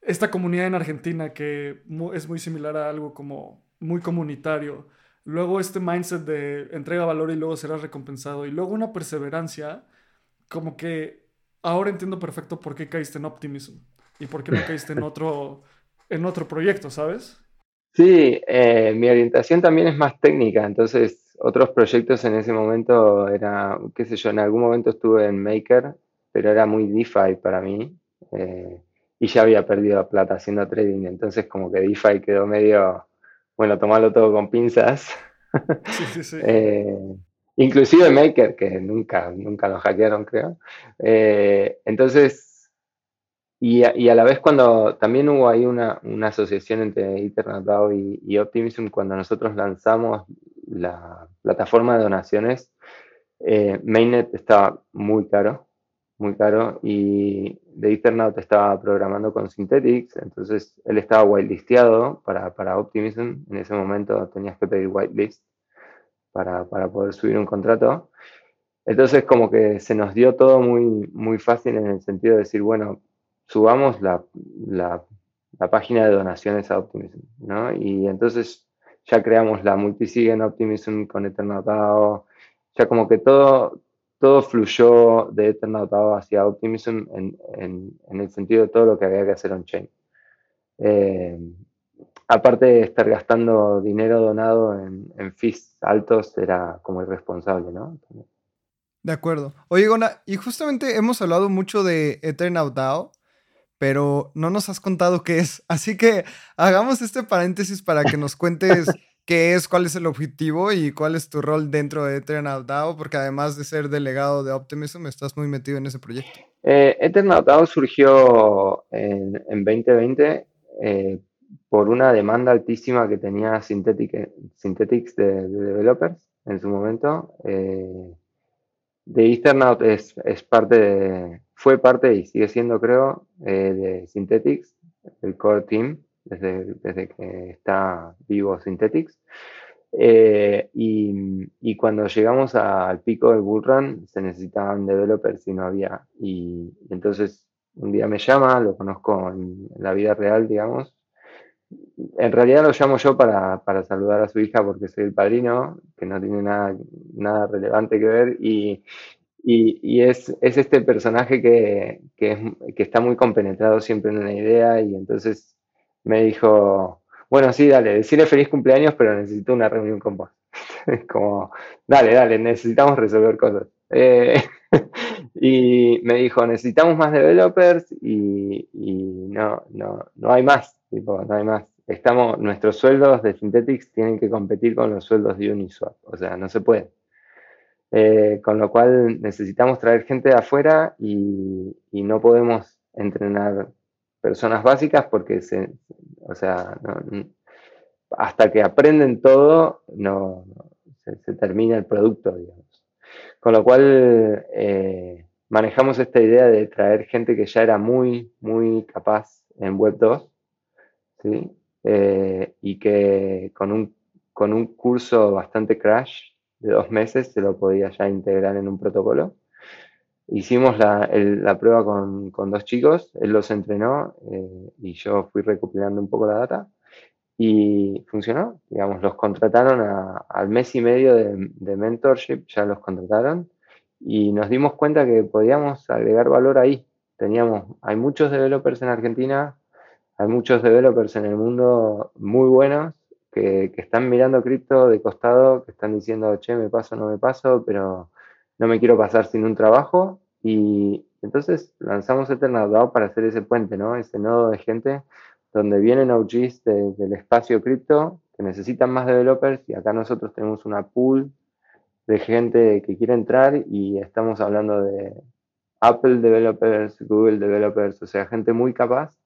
esta comunidad en Argentina que es muy similar a algo como muy comunitario, luego este mindset de entrega valor y luego serás recompensado, y luego una perseverancia, como que ahora entiendo perfecto por qué caíste en Optimism y por qué no caíste en otro, en otro proyecto, ¿sabes? Sí, eh, mi orientación también es más técnica, entonces otros proyectos en ese momento era, qué sé yo, en algún momento estuve en Maker, pero era muy DeFi para mí eh, y ya había perdido plata haciendo trading, entonces como que DeFi quedó medio, bueno, tomarlo todo con pinzas. Sí, sí, sí. Eh, inclusive Maker, que nunca, nunca lo hackearon, creo. Eh, entonces, y a, la vez cuando también hubo ahí una, asociación entre Ethernet y, y, Optimism, cuando nosotros lanzamos la plataforma de donaciones, eh, Mainnet estaba muy caro, muy caro, y de Ethernet estaba programando con Synthetics, entonces él estaba whitelisteado para, para Optimism, en ese momento tenías que pedir whitelist para, poder subir un contrato. Entonces como que se nos dio todo muy, muy fácil en el sentido de decir, bueno, subamos la, página de donaciones a Optimism, ¿no? Y entonces ya creamos la multisig en Optimism con Eternatao, ya como que todo, todo fluyó de Eternatao hacia Optimism en, el sentido de todo lo que había que hacer on-chain. Eh, aparte de estar gastando dinero donado en, en fees altos, era como irresponsable, ¿no? De acuerdo. Oye, Gona, y justamente hemos hablado mucho de Eternal DAO, pero no nos has contado qué es. Así que hagamos este paréntesis para que nos cuentes qué es, cuál es el objetivo y cuál es tu rol dentro de Eternal DAO, porque además de ser delegado de Optimism, estás muy metido en ese proyecto. Eh, Eternal DAO surgió en, en 2020 eh, por una demanda altísima que tenía Synthetics de, developers en su momento. Eh, de Ethernaut es, parte de, fue parte y sigue siendo, creo, eh, de Synthetics, el core team, desde, desde que está vivo Synthetics. Eh, y, cuando llegamos al pico del bullrun se necesitaban developers y no había. Y, entonces un día me llama, lo conozco en la vida real, digamos, en realidad lo llamo yo para, saludar a su hija porque soy el padrino, que no tiene nada, nada relevante que ver, y, es, este personaje que, está muy compenetrado siempre en una idea, y entonces me dijo, bueno, sí, dale, decirle feliz cumpleaños, pero necesito una reunión con vos. Como, dale, dale, necesitamos resolver cosas. Eh, y me dijo, necesitamos más developers y, no, no, no hay más no hay más. Estamos, nuestros sueldos de Synthetics tienen que competir con los sueldos de Uniswap, o sea, no se puede. Eh, con lo cual necesitamos traer gente de afuera y, no podemos entrenar personas básicas porque se, o sea, hasta que aprenden todo, no, se, termina el producto, digamos. Con lo cual eh, manejamos esta idea de traer gente que ya era muy, muy capaz en Web 2 eh, y que con un, con un curso bastante crash de dos meses se lo podía ya integrar en un protocolo. Hicimos la, la prueba con, con, dos chicos, él los entrenó eh, y yo fui recopilando un poco la data. Y funcionó, digamos, los contrataron al mes y medio de, de, mentorship, ya los contrataron, y nos dimos cuenta que podíamos agregar valor ahí. Teníamos, hay muchos developers en Argentina, hay muchos developers en el mundo muy buenos que, que están mirando cripto de costado, que están diciendo, che, me paso, no me paso, pero no me quiero pasar sin un trabajo. Y entonces lanzamos Eternal para hacer ese puente, ¿no? Ese nodo de gente donde vienen OGs del espacio cripto que necesitan más developers y acá nosotros tenemos una pool de gente que quiere entrar y estamos hablando de Apple developers, Google developers, o sea, gente muy capaz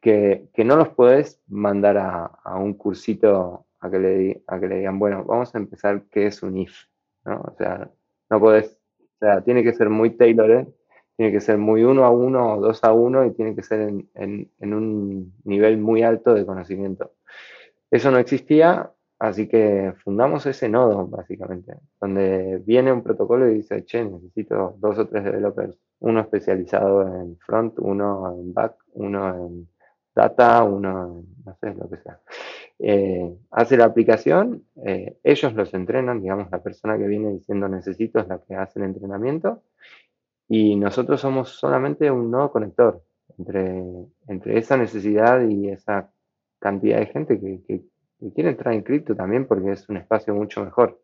que, no los puedes mandar a, un cursito a que, le, a que le digan, bueno, vamos a empezar qué es un if, ¿no? O sea, no podés, o sea, tiene que ser muy tailored tiene que ser muy uno a uno o dos a uno y tiene que ser en, un nivel muy alto de conocimiento. Eso no existía, así que fundamos ese nodo, básicamente, donde viene un protocolo y dice, che, necesito dos o tres developers, uno especializado en front, uno en back, uno en data, en, no sé, lo que sea. Eh, hace la aplicación, eh, ellos los entrenan, digamos, la persona que viene diciendo necesito es la que hace el entrenamiento, y nosotros somos solamente un nodo conector entre, entre esa necesidad y esa cantidad de gente que, que, quiere entrar en cripto también porque es un espacio mucho mejor.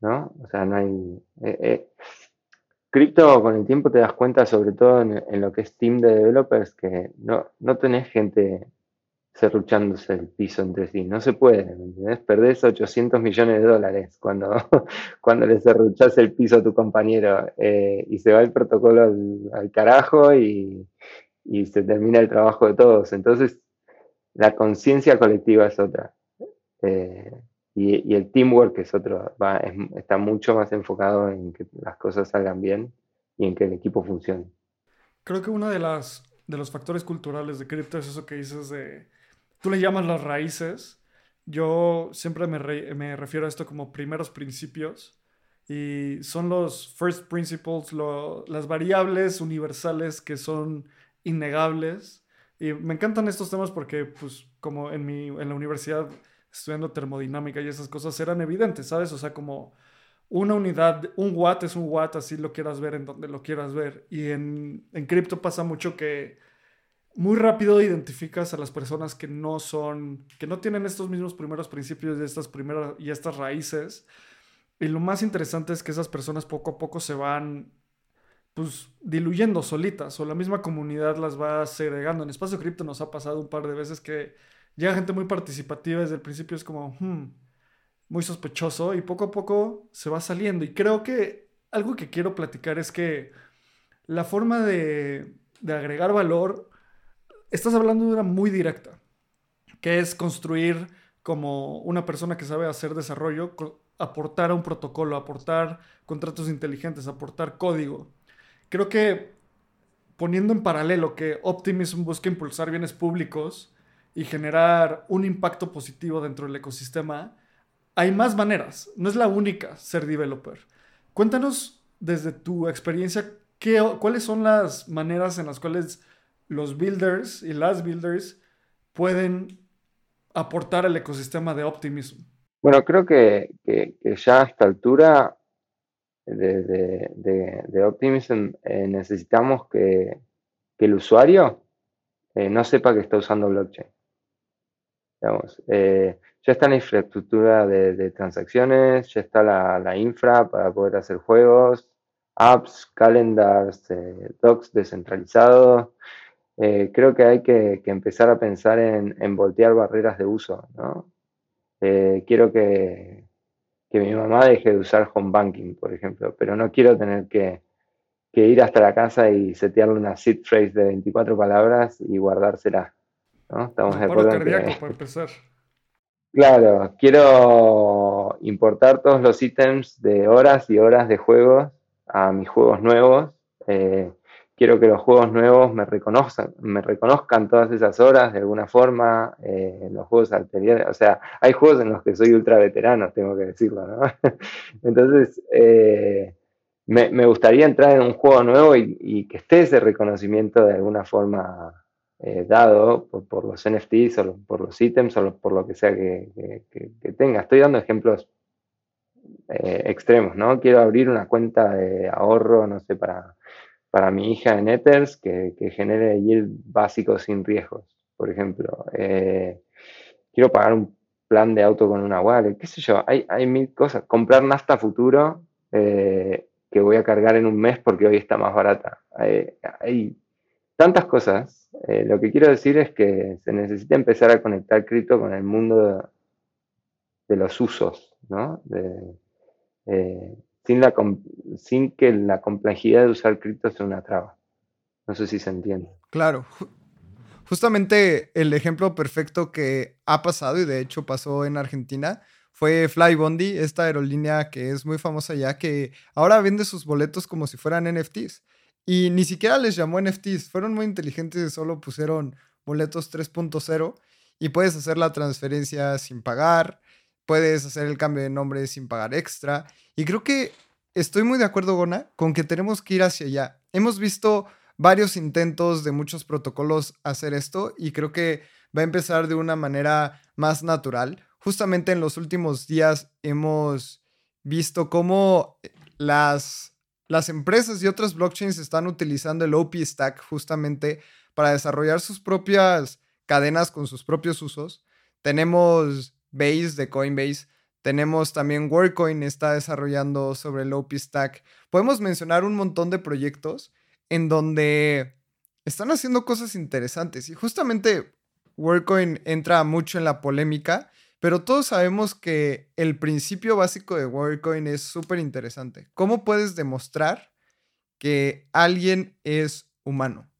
¿no? O sea, no hay... Eh, cripto con el tiempo te das cuenta, sobre todo en, lo que es team de developers, que no, no tenés gente serruchándose el piso entre sí. No se puede, ¿me Perdés 800 millones de dólares cuando, cuando le serruchás el piso a tu compañero eh, y se va el protocolo al, carajo y, se termina el trabajo de todos. Entonces, la conciencia colectiva es otra. Eh, y, el teamwork es otro. está mucho más enfocado en que las cosas salgan bien y en que el equipo funcione. Creo que uno de, las, de los factores culturales de cripto es eso que dices de tú le llamas las raíces. Yo siempre me, me refiero a esto como primeros principios. Y son los first principles, las variables universales que son innegables. Y me encantan estos temas porque, pues, como en, mi, en la universidad estudiando termodinámica y esas cosas eran evidentes, ¿sabes? O sea, como una unidad, un watt es un watt, así lo quieras ver en donde lo quieras ver. Y en, en cripto pasa mucho que muy rápido identificas a las personas que no son, que no tienen estos mismos primeros principios y estas primeras y estas raíces. Y lo más interesante es que esas personas poco a poco se van pues diluyendo solitas o la misma comunidad las va segregando. En Espacio Cripto nos ha pasado un par de veces que llega gente muy participativa desde el principio es como hmm, muy sospechoso y poco a poco se va saliendo. Y creo que algo que quiero platicar es que la forma de, de agregar valor estás hablando de una muy directa, que es construir como una persona que sabe hacer desarrollo, aportar a un protocolo, aportar contratos inteligentes, aportar código. Creo que poniendo en paralelo que Optimism busca impulsar bienes públicos y generar un impacto positivo dentro del ecosistema, hay más maneras, no es la única ser developer. Cuéntanos desde tu experiencia qué, cuáles son las maneras en las cuales los builders y las builders pueden aportar al ecosistema de Optimism? Bueno, creo que, ya a esta altura de, Optimism eh, necesitamos que, el usuario eh, no sepa que está usando blockchain. Eh, ya está la infraestructura de, transacciones, ya está la, infra para poder hacer juegos, apps, calendars, docs descentralizados. Eh, creo que hay que, empezar a pensar en, voltear barreras de uso. ¿no? Eh, quiero que, mi mamá deje de usar home banking, por ejemplo, pero no quiero tener que, ir hasta la casa y setearle una seed phrase de 24 palabras y guardársela. ¿No? Estamos de acuerdo. Claro, quiero importar todos los ítems de horas y horas de juegos a mis juegos nuevos. Eh, quiero que los juegos nuevos me reconozcan, me reconozcan todas esas horas de alguna forma, eh, en los juegos anteriores, o sea, hay juegos en los que soy ultra veterano, tengo que decirlo, ¿no? Entonces, eh, me, gustaría entrar en un juego nuevo y, que esté ese reconocimiento de alguna forma eh, dado por, los NFTs o por los ítems o por lo que sea que, tenga. Estoy dando ejemplos eh, extremos, ¿no? Quiero abrir una cuenta de ahorro, no sé, para, para mi hija en Ethers que, genere yield básico sin riesgos, por ejemplo. Eh, quiero pagar un plan de auto con una wallet, qué sé yo, hay, hay mil cosas. Comprar nafta futuro que voy a cargar en un mes porque hoy está más barata. hay tantas cosas. Eh, lo que quiero decir es que se necesita empezar a conectar cripto con el mundo de, los usos, ¿no? Eh, sin, que la complejidad de usar cripto sea una traba. No sé si se entiende. Claro. Justamente el ejemplo perfecto que ha pasado y de hecho pasó en Argentina fue Flybondi, esta aerolínea que es muy famosa ya, que ahora vende sus boletos como si fueran NFTs. Y ni siquiera les llamó NFTs, fueron muy inteligentes, solo pusieron boletos 3.0 y puedes hacer la transferencia sin pagar, puedes hacer el cambio de nombre sin pagar extra. Y creo que estoy muy de acuerdo, Gona, con que tenemos que ir hacia allá. Hemos visto varios intentos de muchos protocolos hacer esto y creo que va a empezar de una manera más natural. Justamente en los últimos días hemos visto cómo las las empresas y otras blockchains están utilizando el OP Stack justamente para desarrollar sus propias cadenas con sus propios usos. Tenemos Base de Coinbase, tenemos también Workcoin está desarrollando sobre el OP Stack. Podemos mencionar un montón de proyectos en donde están haciendo cosas interesantes y justamente Workcoin entra mucho en la polémica pero todos sabemos que el principio básico de WorldCoin es súper interesante. ¿Cómo puedes demostrar que alguien es humano?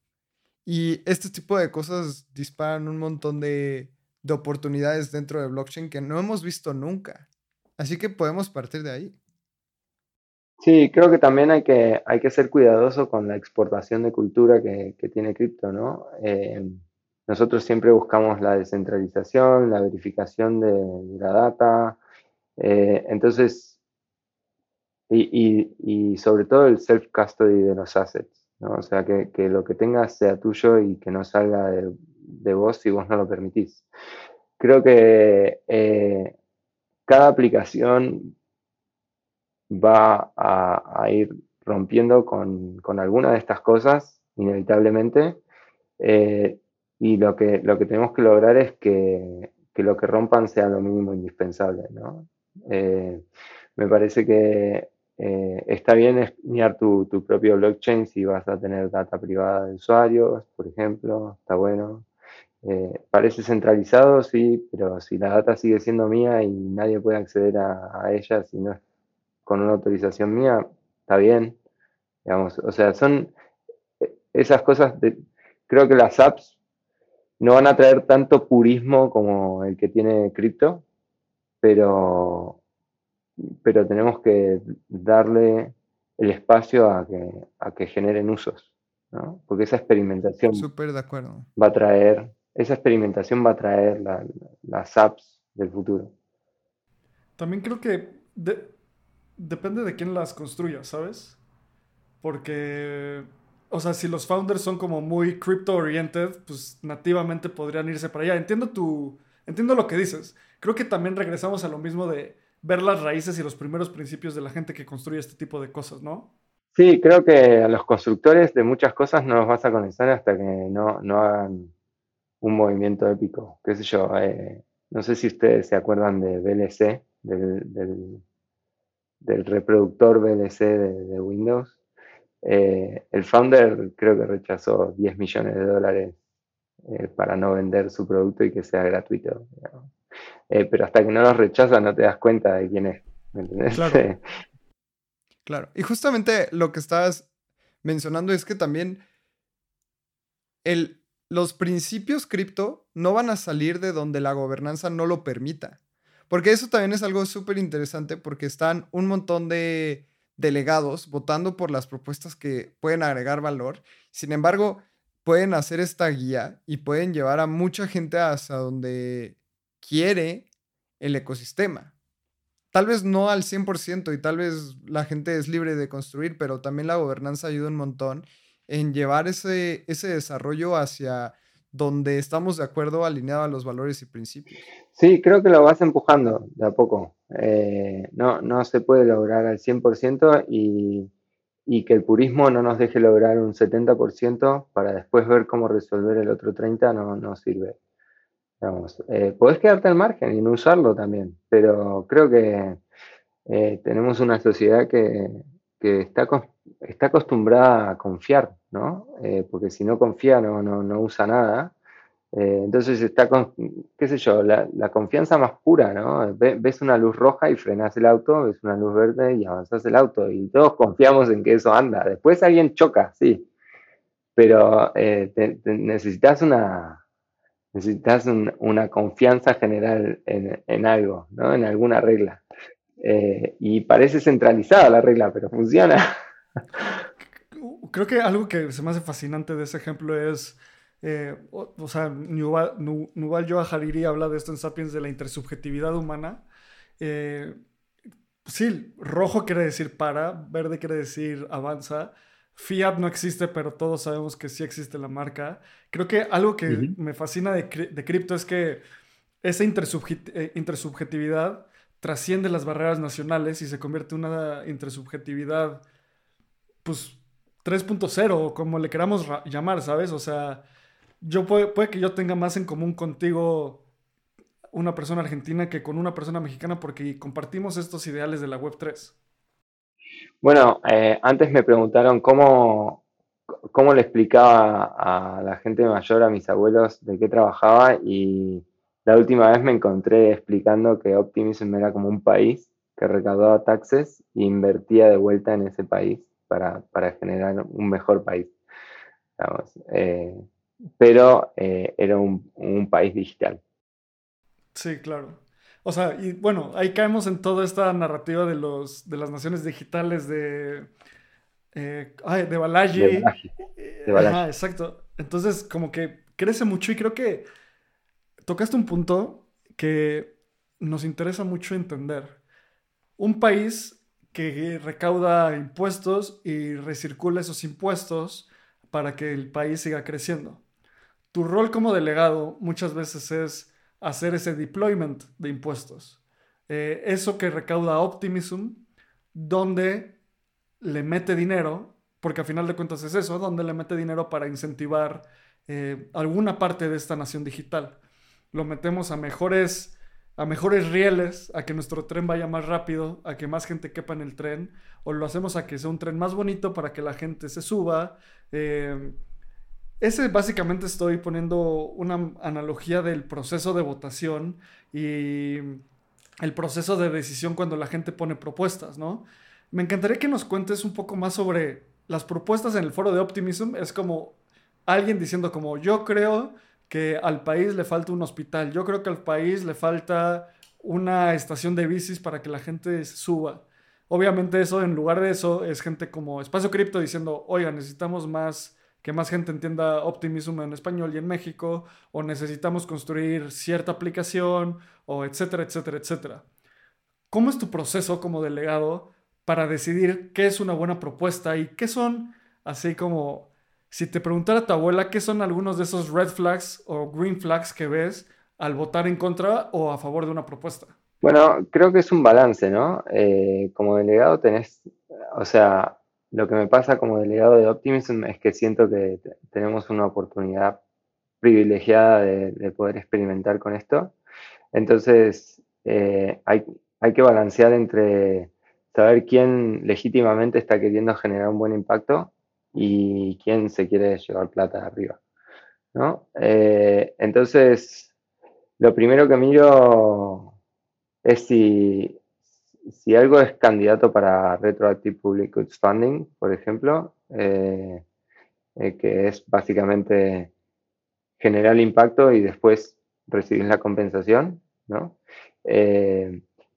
Y este tipo de cosas disparan un montón de, oportunidades dentro de blockchain que no hemos visto nunca. Así que podemos partir de ahí. Sí, creo que también hay que, hay que ser cuidadoso con la exportación de cultura que, tiene cripto, ¿no? Eh, nosotros siempre buscamos la descentralización, la verificación de, la data, eh, entonces, y, sobre todo el self-custody de los assets, ¿no? O sea, que, lo que tengas sea tuyo y que no salga de, vos si vos no lo permitís. Creo que eh, cada aplicación va a, ir rompiendo con, alguna de estas cosas, inevitablemente. Eh, y lo que, lo que tenemos que lograr es que, lo que rompan sea lo mínimo indispensable. ¿no? Eh, me parece que eh, está bien escanear tu, tu, propio blockchain si vas a tener data privada de usuarios, por ejemplo, está bueno. Eh, parece centralizado, sí, pero si la data sigue siendo mía y nadie puede acceder a, ella si no es con una autorización mía, está bien. Digamos, o sea, son esas cosas, creo que las apps no van a traer tanto purismo como el que tiene cripto, pero, pero tenemos que darle el espacio a que, a que generen usos, ¿no? Porque esa experimentación de acuerdo. va a traer, esa experimentación va a traer las apps del futuro. También creo que depende de quién las construya, ¿sabes? Porque o sea, si los founders son como muy crypto oriented, pues nativamente podrían irse para allá. Entiendo tu, entiendo lo que dices. Creo que también regresamos a lo mismo de ver las raíces y los primeros principios de la gente que construye este tipo de cosas, ¿no? Sí, creo que a los constructores de muchas cosas no los vas a conectar hasta que no, no hagan un movimiento épico. Qué sé yo, eh, no sé si ustedes se acuerdan de VLC, del, del, reproductor VLC de Windows eh, el founder creo que rechazó 10 millones de dólares eh, para no vender su producto y que sea gratuito. Eh, pero hasta que no los rechaza no te das cuenta de quién es. Claro. claro. Y justamente lo que estás mencionando es que también el, los principios cripto no van a salir de donde la gobernanza no lo permita. Porque eso también es algo súper interesante porque están un montón de delegados votando por las propuestas que pueden agregar valor. Sin embargo, pueden hacer esta guía y pueden llevar a mucha gente hacia donde quiere el ecosistema. Tal vez no al 100% y tal vez la gente es libre de construir, pero también la gobernanza ayuda un montón en llevar ese, ese desarrollo hacia donde estamos de acuerdo alineado a los valores y principios. Sí, creo que lo vas empujando de a poco. Eh, no, no se puede lograr al 100% y, y que el purismo no nos deje lograr un 70% para después ver cómo resolver el otro 30% no, no sirve. Digamos, eh, podés quedarte al margen y no usarlo también, pero creo que eh, tenemos una sociedad que, que está, está acostumbrada a confiar, ¿no? Eh, porque si no confía no, no, no usa nada. Eh, entonces está con, qué sé yo, la, la confianza más pura, ¿no? ves una luz roja y frenas el auto, ves una luz verde y avanzas el auto y todos confiamos en que eso anda. Después alguien choca, sí, pero necesitas una, necesitas una confianza general en, en, algo, ¿no? En alguna regla. Eh, y parece centralizada la regla, pero funciona. Creo que algo que se me hace fascinante de ese ejemplo es, eh, o, sea, Nuval, Yuval Hariri habla de esto en Sapiens de la intersubjetividad humana. Eh, sí, rojo quiere decir para, verde quiere decir avanza. Fiat no existe, pero todos sabemos que sí existe la marca. Creo que algo que me fascina de, de cripto es que esa intersubjetividad trasciende las barreras nacionales y se convierte en una intersubjetividad, pues 3.0, como le queramos llamar, ¿sabes? O sea, yo puede, que yo tenga más en común contigo una persona argentina que con una persona mexicana porque compartimos estos ideales de la Web3. Bueno, eh, antes me preguntaron cómo, cómo le explicaba a la gente mayor, a mis abuelos, de qué trabajaba y la última vez me encontré explicando que Optimism era como un país que recaudaba taxes e invertía de vuelta en ese país para, generar un mejor país. Eh, pero eh, era un, país digital. Sí, claro. O sea, y bueno, ahí caemos en toda esta narrativa de, los, de las naciones digitales de, eh, de Balaji. De exacto. Entonces, como que crece mucho y creo que tocaste un punto que nos interesa mucho entender. Un país que recauda impuestos y recircula esos impuestos para que el país siga creciendo. Tu rol como delegado muchas veces es hacer ese deployment de impuestos. Eh, eso que recauda Optimism, donde le mete dinero, porque a final de cuentas es eso, donde le mete dinero para incentivar eh, alguna parte de esta nación digital lo metemos a mejores, a mejores rieles, a que nuestro tren vaya más rápido, a que más gente quepa en el tren, o lo hacemos a que sea un tren más bonito para que la gente se suba. Eh, ese básicamente estoy poniendo una analogía del proceso de votación y el proceso de decisión cuando la gente pone propuestas, ¿no? Me encantaría que nos cuentes un poco más sobre las propuestas en el foro de Optimism. Es como alguien diciendo como yo creo que al país le falta un hospital. Yo creo que al país le falta una estación de bicis para que la gente suba. Obviamente eso, en lugar de eso, es gente como Espacio Cripto diciendo, oiga, necesitamos más, que más gente entienda Optimism en español y en México, o necesitamos construir cierta aplicación, o etcétera, etcétera, etcétera. ¿Cómo es tu proceso como delegado para decidir qué es una buena propuesta y qué son, así como si te preguntara tu abuela qué son algunos de esos red flags o green flags que ves al votar en contra o a favor de una propuesta. Bueno, creo que es un balance, ¿no? Eh, como delegado tenés, o sea, lo que me pasa como delegado de Optimism es que siento que tenemos una oportunidad privilegiada de, poder experimentar con esto. Entonces, eh, hay, hay que balancear entre saber quién legítimamente está queriendo generar un buen impacto y quién se quiere llevar plata arriba. ¿no? Eh, entonces, lo primero que miro es si, si algo es candidato para Retroactive Public Goods Funding, por ejemplo, eh, eh, que es básicamente generar el impacto y después recibir la compensación, ¿no?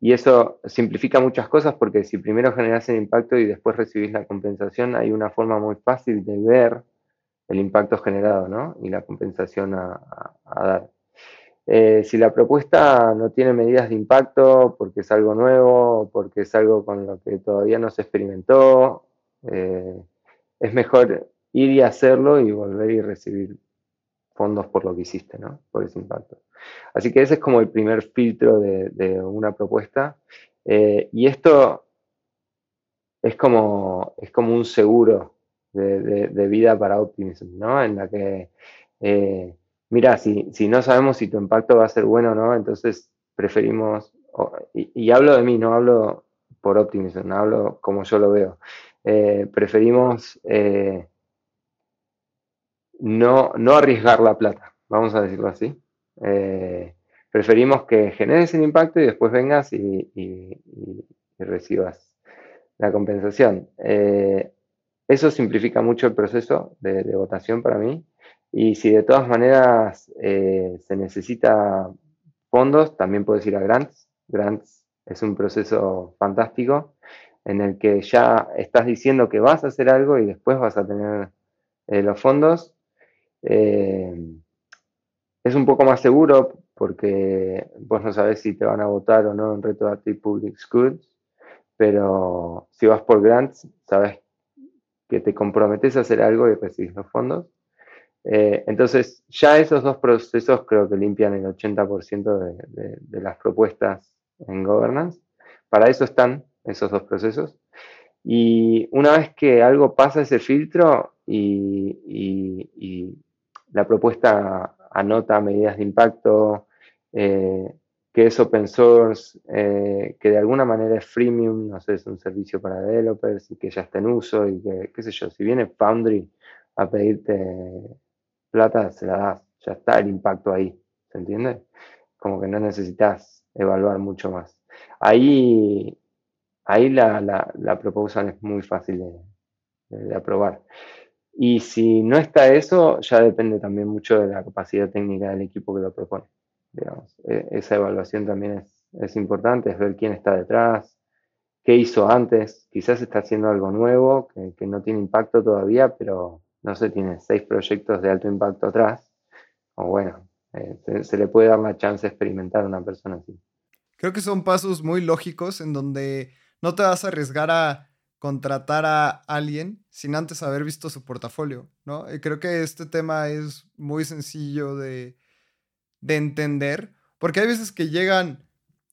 Y eso simplifica muchas cosas porque si primero generas el impacto y después recibís la compensación, hay una forma muy fácil de ver el impacto generado ¿no? y la compensación a, dar. Eh, si la propuesta no tiene medidas de impacto porque es algo nuevo, porque es algo con lo que todavía no se experimentó, eh, es mejor ir y hacerlo y volver y recibir fondos por lo que hiciste, ¿no? Por ese impacto. Así que ese es como el primer filtro de, una propuesta. Eh, y esto es como, es como un seguro de, vida para Optimism, ¿no? En la que, mira, si, no sabemos si tu impacto va a ser bueno o no, entonces preferimos, y, hablo de mí, no hablo por Optimism, no hablo como yo lo veo. Eh, preferimos no, no arriesgar la plata, vamos a decirlo así. Eh, preferimos que generes el impacto y después vengas y, recibas la compensación. Eh, eso simplifica mucho el proceso de, votación para mí. Y si de todas maneras eh, se necesita fondos, también puedes ir a grants. Grants es un proceso fantástico en el que ya estás diciendo que vas a hacer algo y después vas a tener los fondos eh, es un poco más seguro porque vos no sabes si te van a votar o no en Retroactive Public Schools, pero si vas por grants, sabes que te comprometes a hacer algo y recibís los fondos. Eh, entonces, ya esos dos procesos creo que limpian el 80% de, de, las propuestas en governance. Para eso están esos dos procesos. Y una vez que algo pasa ese filtro y la propuesta anota medidas de impacto, eh, que es open source, eh, que de alguna manera es freemium, no sé, es un servicio para developers y que ya está en uso y que, qué sé yo, si viene Foundry a pedirte plata, se la das, ya está el impacto ahí, ¿se entiende? Como que no necesitas evaluar mucho más. Ahí, ahí la, la, proposal es muy fácil de aprobar. Y si no está eso, ya depende también mucho de la capacidad técnica del equipo que lo propone. Digamos. E, esa evaluación también es, es importante, es ver quién está detrás, qué hizo antes. Quizás está haciendo algo nuevo que, que no tiene impacto todavía, pero no sé, tiene seis proyectos de alto impacto atrás. O bueno, eh, se, le puede dar la chance de experimentar a una persona así. Creo que son pasos muy lógicos en donde no te vas a arriesgar a contratar a alguien sin antes haber visto su portafolio, ¿no? Y creo que este tema es muy sencillo de, entender, porque hay veces que llegan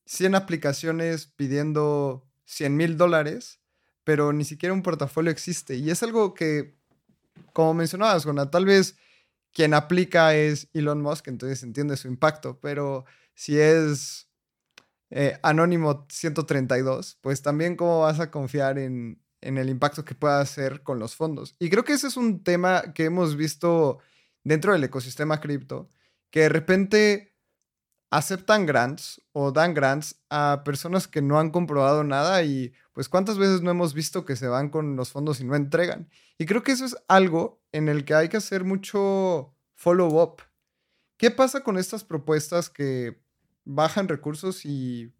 100 aplicaciones pidiendo 100 mil dólares, pero ni siquiera un portafolio existe. Y es algo que, como mencionabas, Gona, tal vez quien aplica es Elon Musk, entonces entiende su impacto, pero si es eh, Anónimo 132, pues también cómo vas a confiar en, el impacto que pueda hacer con los fondos. Y creo que ese es un tema que hemos visto dentro del ecosistema cripto, que de repente aceptan grants o dan grants a personas que no han comprobado nada y pues cuántas veces no hemos visto que se van con los fondos y no entregan. Y creo que eso es algo en el que hay que hacer mucho follow-up. ¿Qué pasa con estas propuestas que bajan recursos y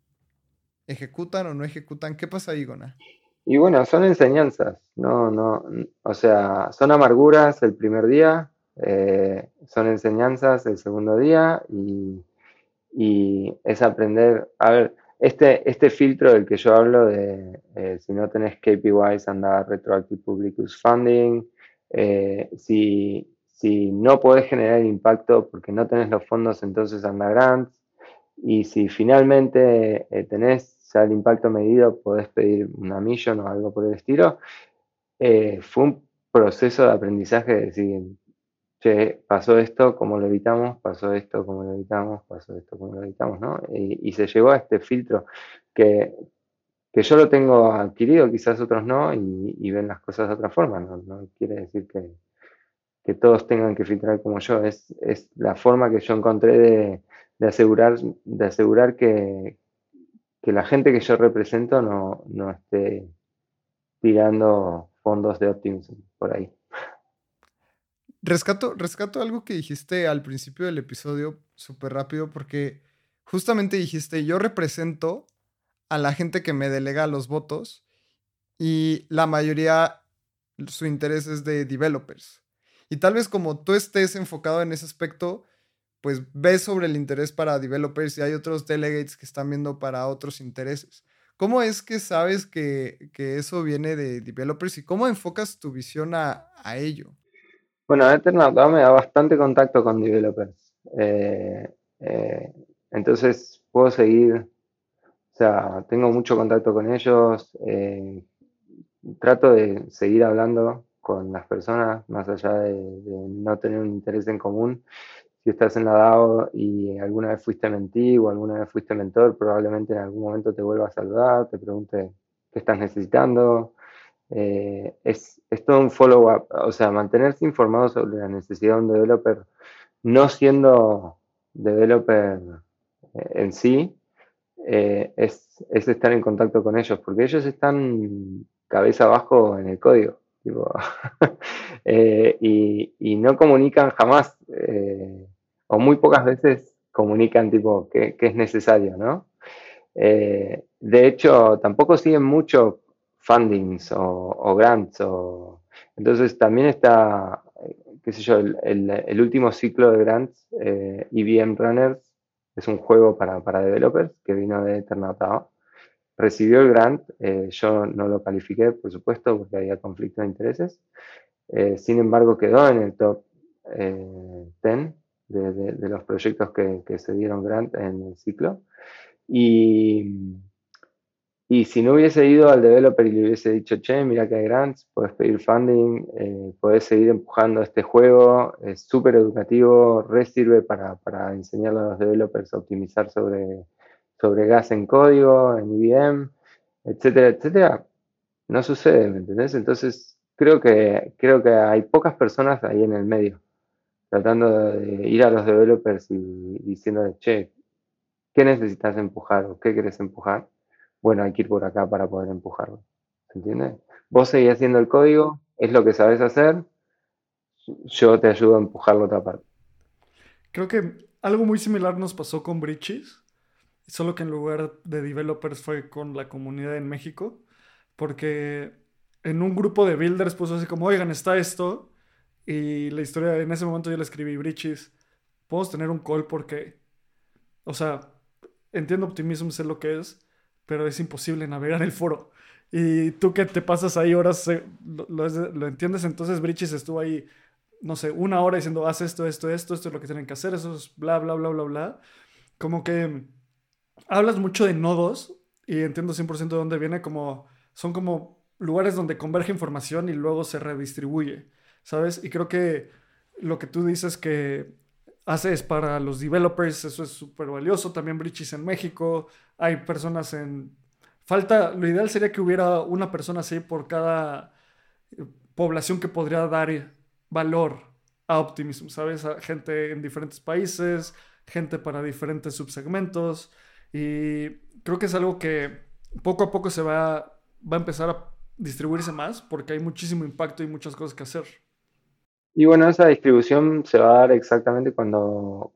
ejecutan o no ejecutan. ¿Qué pasa ahí, Gona? Y bueno, son enseñanzas, no, no, o sea, son amarguras el primer día, eh, son enseñanzas el segundo día y, es aprender, a ver, este, este filtro del que yo hablo de eh, si no tenés KPIs, anda Retroactive Public Use Funding, eh, si, si no podés generar impacto porque no tenés los fondos, entonces anda grants, y si finalmente eh, tenés el impacto medido, podés pedir una millón o algo por el estilo. Eh, fue un proceso de aprendizaje de decir, che, pasó esto, ¿cómo lo evitamos? Pasó esto, ¿cómo lo evitamos? Pasó esto, ¿cómo lo evitamos? ¿no? Y, se llegó a este filtro que, que, yo lo tengo adquirido, quizás otros no, y, ven las cosas de otra forma. No, no quiere decir que, que, todos tengan que filtrar como yo. Es, es la forma que yo encontré de de asegurar, de asegurar que, la gente que yo represento no, esté tirando fondos de optimismo por ahí. Rescato, rescato algo que dijiste al principio del episodio súper rápido porque justamente dijiste, yo represento a la gente que me delega los votos y la mayoría su interés es de developers. Y tal vez como tú estés enfocado en ese aspecto, pues ves sobre el interés para developers y hay otros delegates que están viendo para otros intereses. ¿Cómo es que sabes que, eso viene de developers y cómo enfocas tu visión a, ello? Bueno, Ethernet me da bastante contacto con developers. Eh, eh, entonces puedo seguir, o sea, tengo mucho contacto con ellos. Eh, trato de seguir hablando con las personas, más allá de, no tener un interés en común. Si estás en la DAO y alguna vez fuiste mentí o alguna vez fuiste mentor, probablemente en algún momento te vuelva a saludar, te pregunte qué estás necesitando. Eh, es, es, todo un follow-up, o sea, mantenerse informado sobre la necesidad de un developer, no siendo developer eh, en sí, eh, es, es estar en contacto con ellos, porque ellos están cabeza abajo en el código. Eh, y, no comunican jamás, o muy pocas veces comunican tipo que, es necesario, ¿no? De hecho, tampoco siguen mucho fundings o, grants, o, entonces también está, qué sé yo, el, último ciclo de grants, IBM Runners, es un juego para, para developers que vino de Eternatao recibió el grant, eh, yo no lo califiqué, por supuesto, porque había conflicto de intereses. Eh, sin embargo, quedó en el top 10 eh, de, los proyectos que, se dieron grant en el ciclo. Y, y, si no hubiese ido al developer y le hubiese dicho, che, mira que hay grants, puedes pedir funding, puedes seguir empujando este juego, es súper educativo, re sirve para, para enseñarle a los developers a optimizar sobre sobre gas en código, en IBM, etcétera, etcétera, no sucede, ¿me entendés? Entonces, creo que, creo que hay pocas personas ahí en el medio, tratando de ir a los developers y diciéndoles, che, ¿qué necesitas empujar o qué quieres empujar? Bueno, hay que ir por acá para poder empujarlo. ¿Se entiende? Vos seguís haciendo el código, es lo que sabes hacer, yo te ayudo a empujar la otra parte. Creo que algo muy similar nos pasó con Bridges solo que en lugar de developers fue con la comunidad en México, porque en un grupo de builders puso así como, oigan, está esto, y la historia, en ese momento yo le escribí, Bridges, podemos tener un call porque, o sea, entiendo optimismo, sé lo que es, pero es imposible navegar el foro. Y tú que te pasas ahí horas, eh, lo, entiendes, entonces Bridges estuvo ahí, no sé, una hora diciendo, haz esto, esto, esto, esto es lo que tienen que hacer, eso es bla, bla, bla, bla, bla. Como que hablas mucho de nodos y entiendo 100% de dónde viene, como son como lugares donde converge información y luego se redistribuye, ¿sabes? Y creo que lo que tú dices que haces para los developers, eso es súper valioso. También Bridges en México, hay personas en... Falta, lo ideal sería que hubiera una persona así por cada eh, población que podría dar valor a Optimism, ¿sabes? A gente en diferentes países, gente para diferentes subsegmentos. Y creo que es algo que poco a poco se va, va a empezar a distribuirse más porque hay muchísimo impacto y muchas cosas que hacer. Y bueno, esa distribución se va a dar exactamente cuando,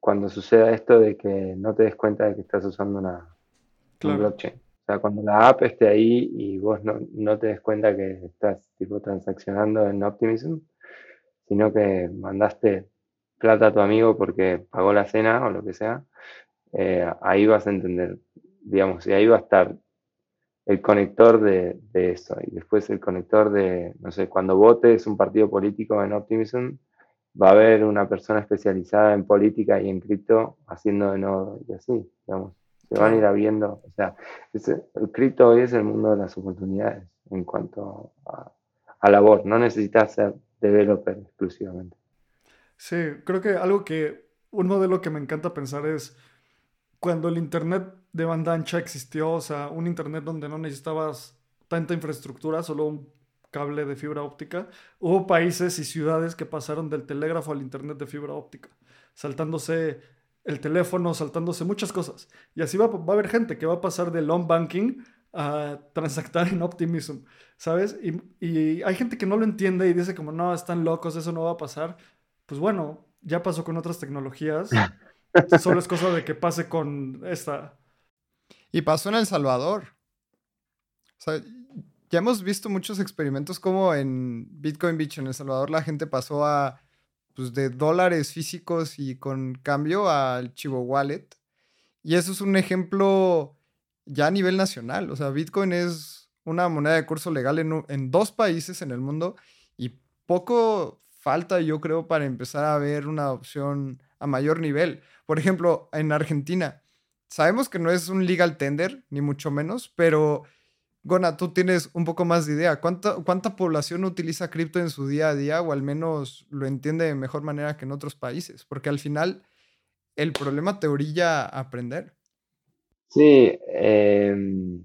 cuando suceda esto de que no te des cuenta de que estás usando una, blockchain. O sea, cuando la app esté ahí y vos no, no te des cuenta que estás tipo transaccionando en Optimism, sino que mandaste plata a tu amigo porque pagó la cena o lo que sea, eh, ahí vas a entender, digamos, y ahí va a estar el conector de, eso. Y después el conector de, no sé, cuando votes un partido político en Optimism, va a haber una persona especializada en política y en cripto haciendo de nodo y así, digamos. Se van a ir habiendo, o sea, el cripto hoy es el mundo de las oportunidades en cuanto a, a labor, no necesitas ser developer exclusivamente. Sí, creo que algo que, un modelo que me encanta pensar es, cuando el Internet de banda ancha existió, o sea, un Internet donde no necesitabas tanta infraestructura, solo un cable de fibra óptica, hubo países y ciudades que pasaron del telégrafo al Internet de fibra óptica, saltándose el teléfono, saltándose muchas cosas. Y así va, a haber gente que va a pasar del long banking a transactar en Optimism, ¿sabes? Y, hay gente que no lo entiende y dice como, no, están locos, eso no va a pasar. Pues bueno, ya pasó con otras tecnologías. Solo es cosa de que pase con esta. Y pasó en El Salvador. O sea, ya hemos visto muchos experimentos como en Bitcoin Beach en El Salvador la gente pasó a pues de dólares físicos y con cambio al Chivo Wallet. Y eso es un ejemplo ya a nivel nacional. O sea, Bitcoin es una moneda de curso legal en, en dos países en el mundo y poco falta, yo creo, para empezar a ver una adopción a mayor nivel. Por ejemplo, en Argentina, sabemos que no es un legal tender, ni mucho menos, pero Gona, tú tienes un poco más de idea. ¿Cuánta, ¿Cuánta población utiliza cripto en su día a día o al menos lo entiende de mejor manera que en otros países? Porque al final el problema te orilla a aprender. Sí, em,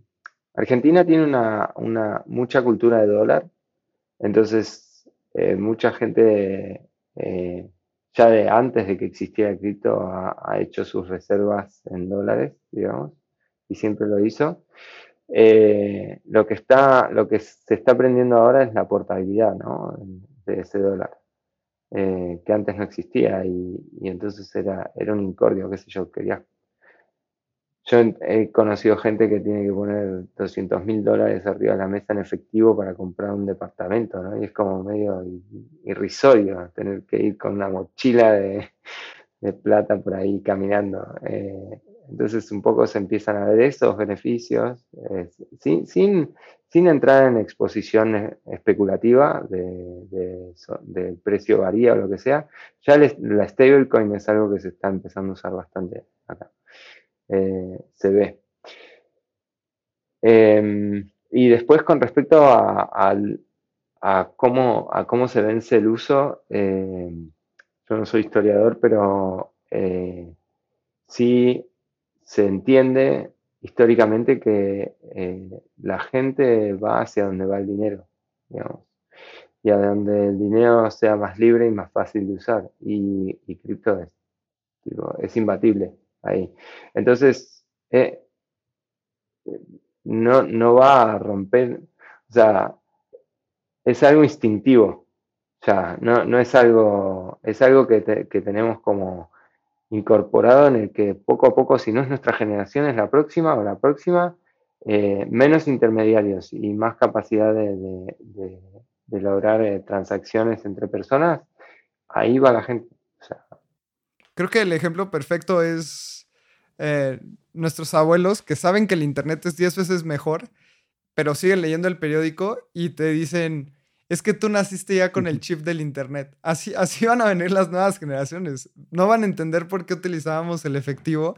Argentina tiene una, mucha cultura de dólar, entonces eh, mucha gente eh, ya de antes de que existiera cripto ha, hecho sus reservas en dólares, digamos, y siempre lo hizo. Eh, lo, que está, lo que se está aprendiendo ahora es la portabilidad ¿no? de ese dólar, que antes no existía y, y, entonces era, era un incordio, qué sé yo, querías yo he conocido gente que tiene que poner 200 mil dólares arriba de la mesa en efectivo para comprar un departamento, ¿no? Y es como medio irrisorio tener que ir con una mochila de, plata por ahí caminando. Eh, entonces un poco se empiezan a ver esos beneficios, eh, sin, entrar en exposición especulativa de, de, precio varía o lo que sea. Ya la stablecoin es algo que se está empezando a usar bastante acá. Eh, se ve. Em, y después con respecto a, cómo, a cómo se vence el uso, em, yo no soy historiador, pero eh, sí se entiende históricamente que eh, la gente va hacia donde va el dinero, digamos, y a donde el dinero sea más libre y más fácil de usar. Y, cripto es, es imbatible ahí. Entonces, eh, no, no va a romper, o sea, es algo instintivo, o sea, no, no es algo, es algo que, tenemos como incorporado en el que poco a poco, si no es nuestra generación, es la próxima o la próxima, eh, menos intermediarios y más capacidad de, lograr eh, transacciones entre personas, ahí va la gente. Creo que el ejemplo perfecto es eh, nuestros abuelos que saben que el Internet es 10 veces mejor, pero siguen leyendo el periódico y te dicen, es que tú naciste ya con el chip del Internet. Así, así van a venir las nuevas generaciones. No van a entender por qué utilizábamos el efectivo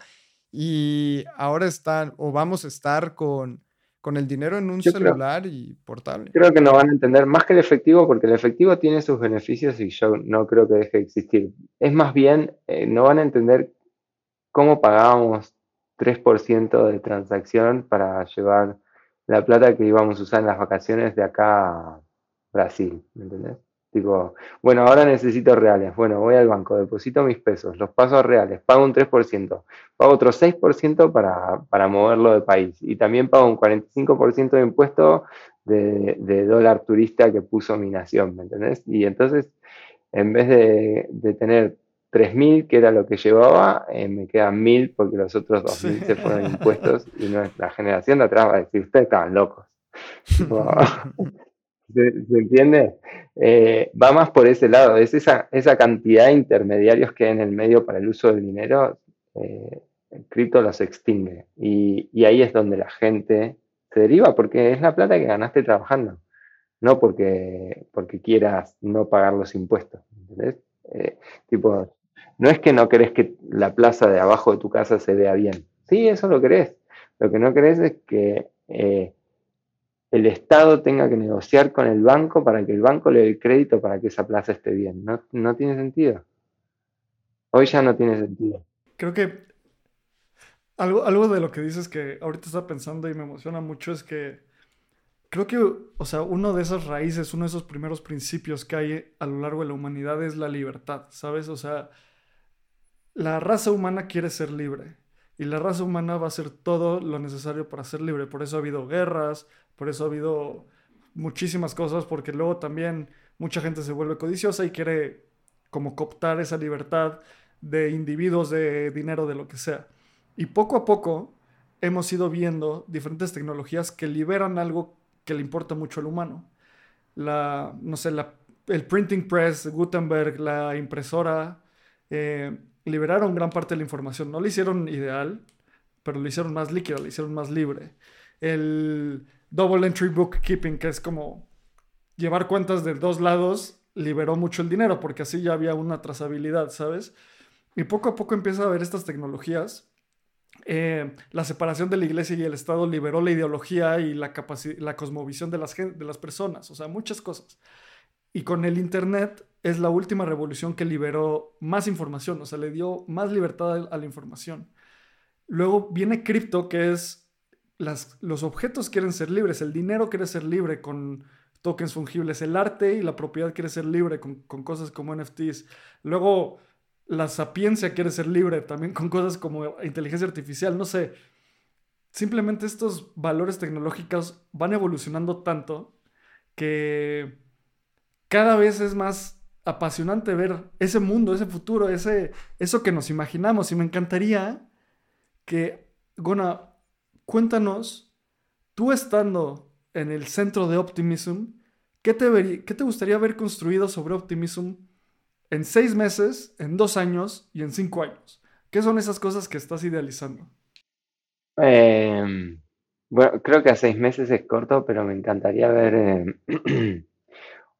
y ahora están o vamos a estar con, con el dinero en un celular y portable. Creo que no van a entender más que el efectivo porque el efectivo tiene sus beneficios y yo no creo que deje de existir. Es más bien, eh, no van a entender cómo pagábamos 3% de transacción para llevar la plata que íbamos a usar en las vacaciones de acá a Brasil, ¿me entendés? Digo, bueno, ahora necesito reales. Bueno, voy al banco, deposito mis pesos, los paso a reales, pago un 3%, pago otro 6% para, para moverlo de país y también pago un 45% de impuesto de, de, dólar turista que puso mi nación, ¿me entendés? Y entonces, en vez de, de tener 3.000, que era lo que llevaba, eh, me quedan 1.000 porque los otros 2.000 se fueron impuestos y nuestra generación de atrás va a decir, ustedes estaban locos. ¿Se, entiende? Eh, va más por ese lado, es esa, esa cantidad de intermediarios que hay en el medio para el uso del dinero, eh, el cripto los extingue. Y, ahí es donde la gente se deriva, porque es la plata que ganaste trabajando, no porque, porque quieras no pagar los impuestos. ¿entendés? tipo, no es que no querés que la plaza de abajo de tu casa se vea bien. Sí, eso lo querés. Lo que no querés es que eh, el Estado tenga que negociar con el banco para que el banco le dé crédito para que esa plaza esté bien. No, no tiene sentido. Hoy ya no tiene sentido. Creo que algo, algo de lo que dices que ahorita está pensando y me emociona mucho es que creo que, o sea, uno de esas raíces, uno de esos primeros principios que hay a lo largo de la humanidad es la libertad, ¿sabes? O sea, la raza humana quiere ser libre y la raza humana va a hacer todo lo necesario para ser libre. Por eso ha habido guerras, por eso ha habido muchísimas cosas, porque luego también mucha gente se vuelve codiciosa y quiere como cooptar esa libertad de individuos, de dinero, de lo que sea. Y poco a poco hemos ido viendo diferentes tecnologías que liberan algo que le importa mucho al humano. La, no sé, la, el printing press, Gutenberg, la impresora, eh, liberaron gran parte de la información. No lo hicieron ideal, pero lo hicieron más líquido, lo hicieron más libre. El double entry bookkeeping, que es como llevar cuentas de dos lados, liberó mucho el dinero, porque así ya había una trazabilidad, ¿sabes? Y poco a poco empieza a ver estas tecnologías. Eh, la separación de la iglesia y el Estado liberó la ideología y la, la cosmovisión de las, de las personas, o sea, muchas cosas. Y con el Internet es la última revolución que liberó más información, o sea, le dio más libertad a la información. Luego viene cripto, que es los objetos quieren ser libres, el dinero quiere ser libre con tokens fungibles, el arte y la propiedad quiere ser libre con cosas como NFTs. Luego la sapiencia quiere ser libre también con cosas como inteligencia artificial, no sé. Simplemente estos valores tecnológicos van evolucionando tanto que cada vez es más apasionante ver ese mundo, ese futuro, ese, eso que nos imaginamos. Y me encantaría que, Gona, cuéntanos, tú estando en el centro de Optimism, ¿qué te, qué te gustaría haber construido sobre Optimism en seis meses, en dos años y en cinco años? ¿Qué son esas cosas que estás idealizando? Em, bueno, creo que a seis meses es corto, pero me encantaría ver em,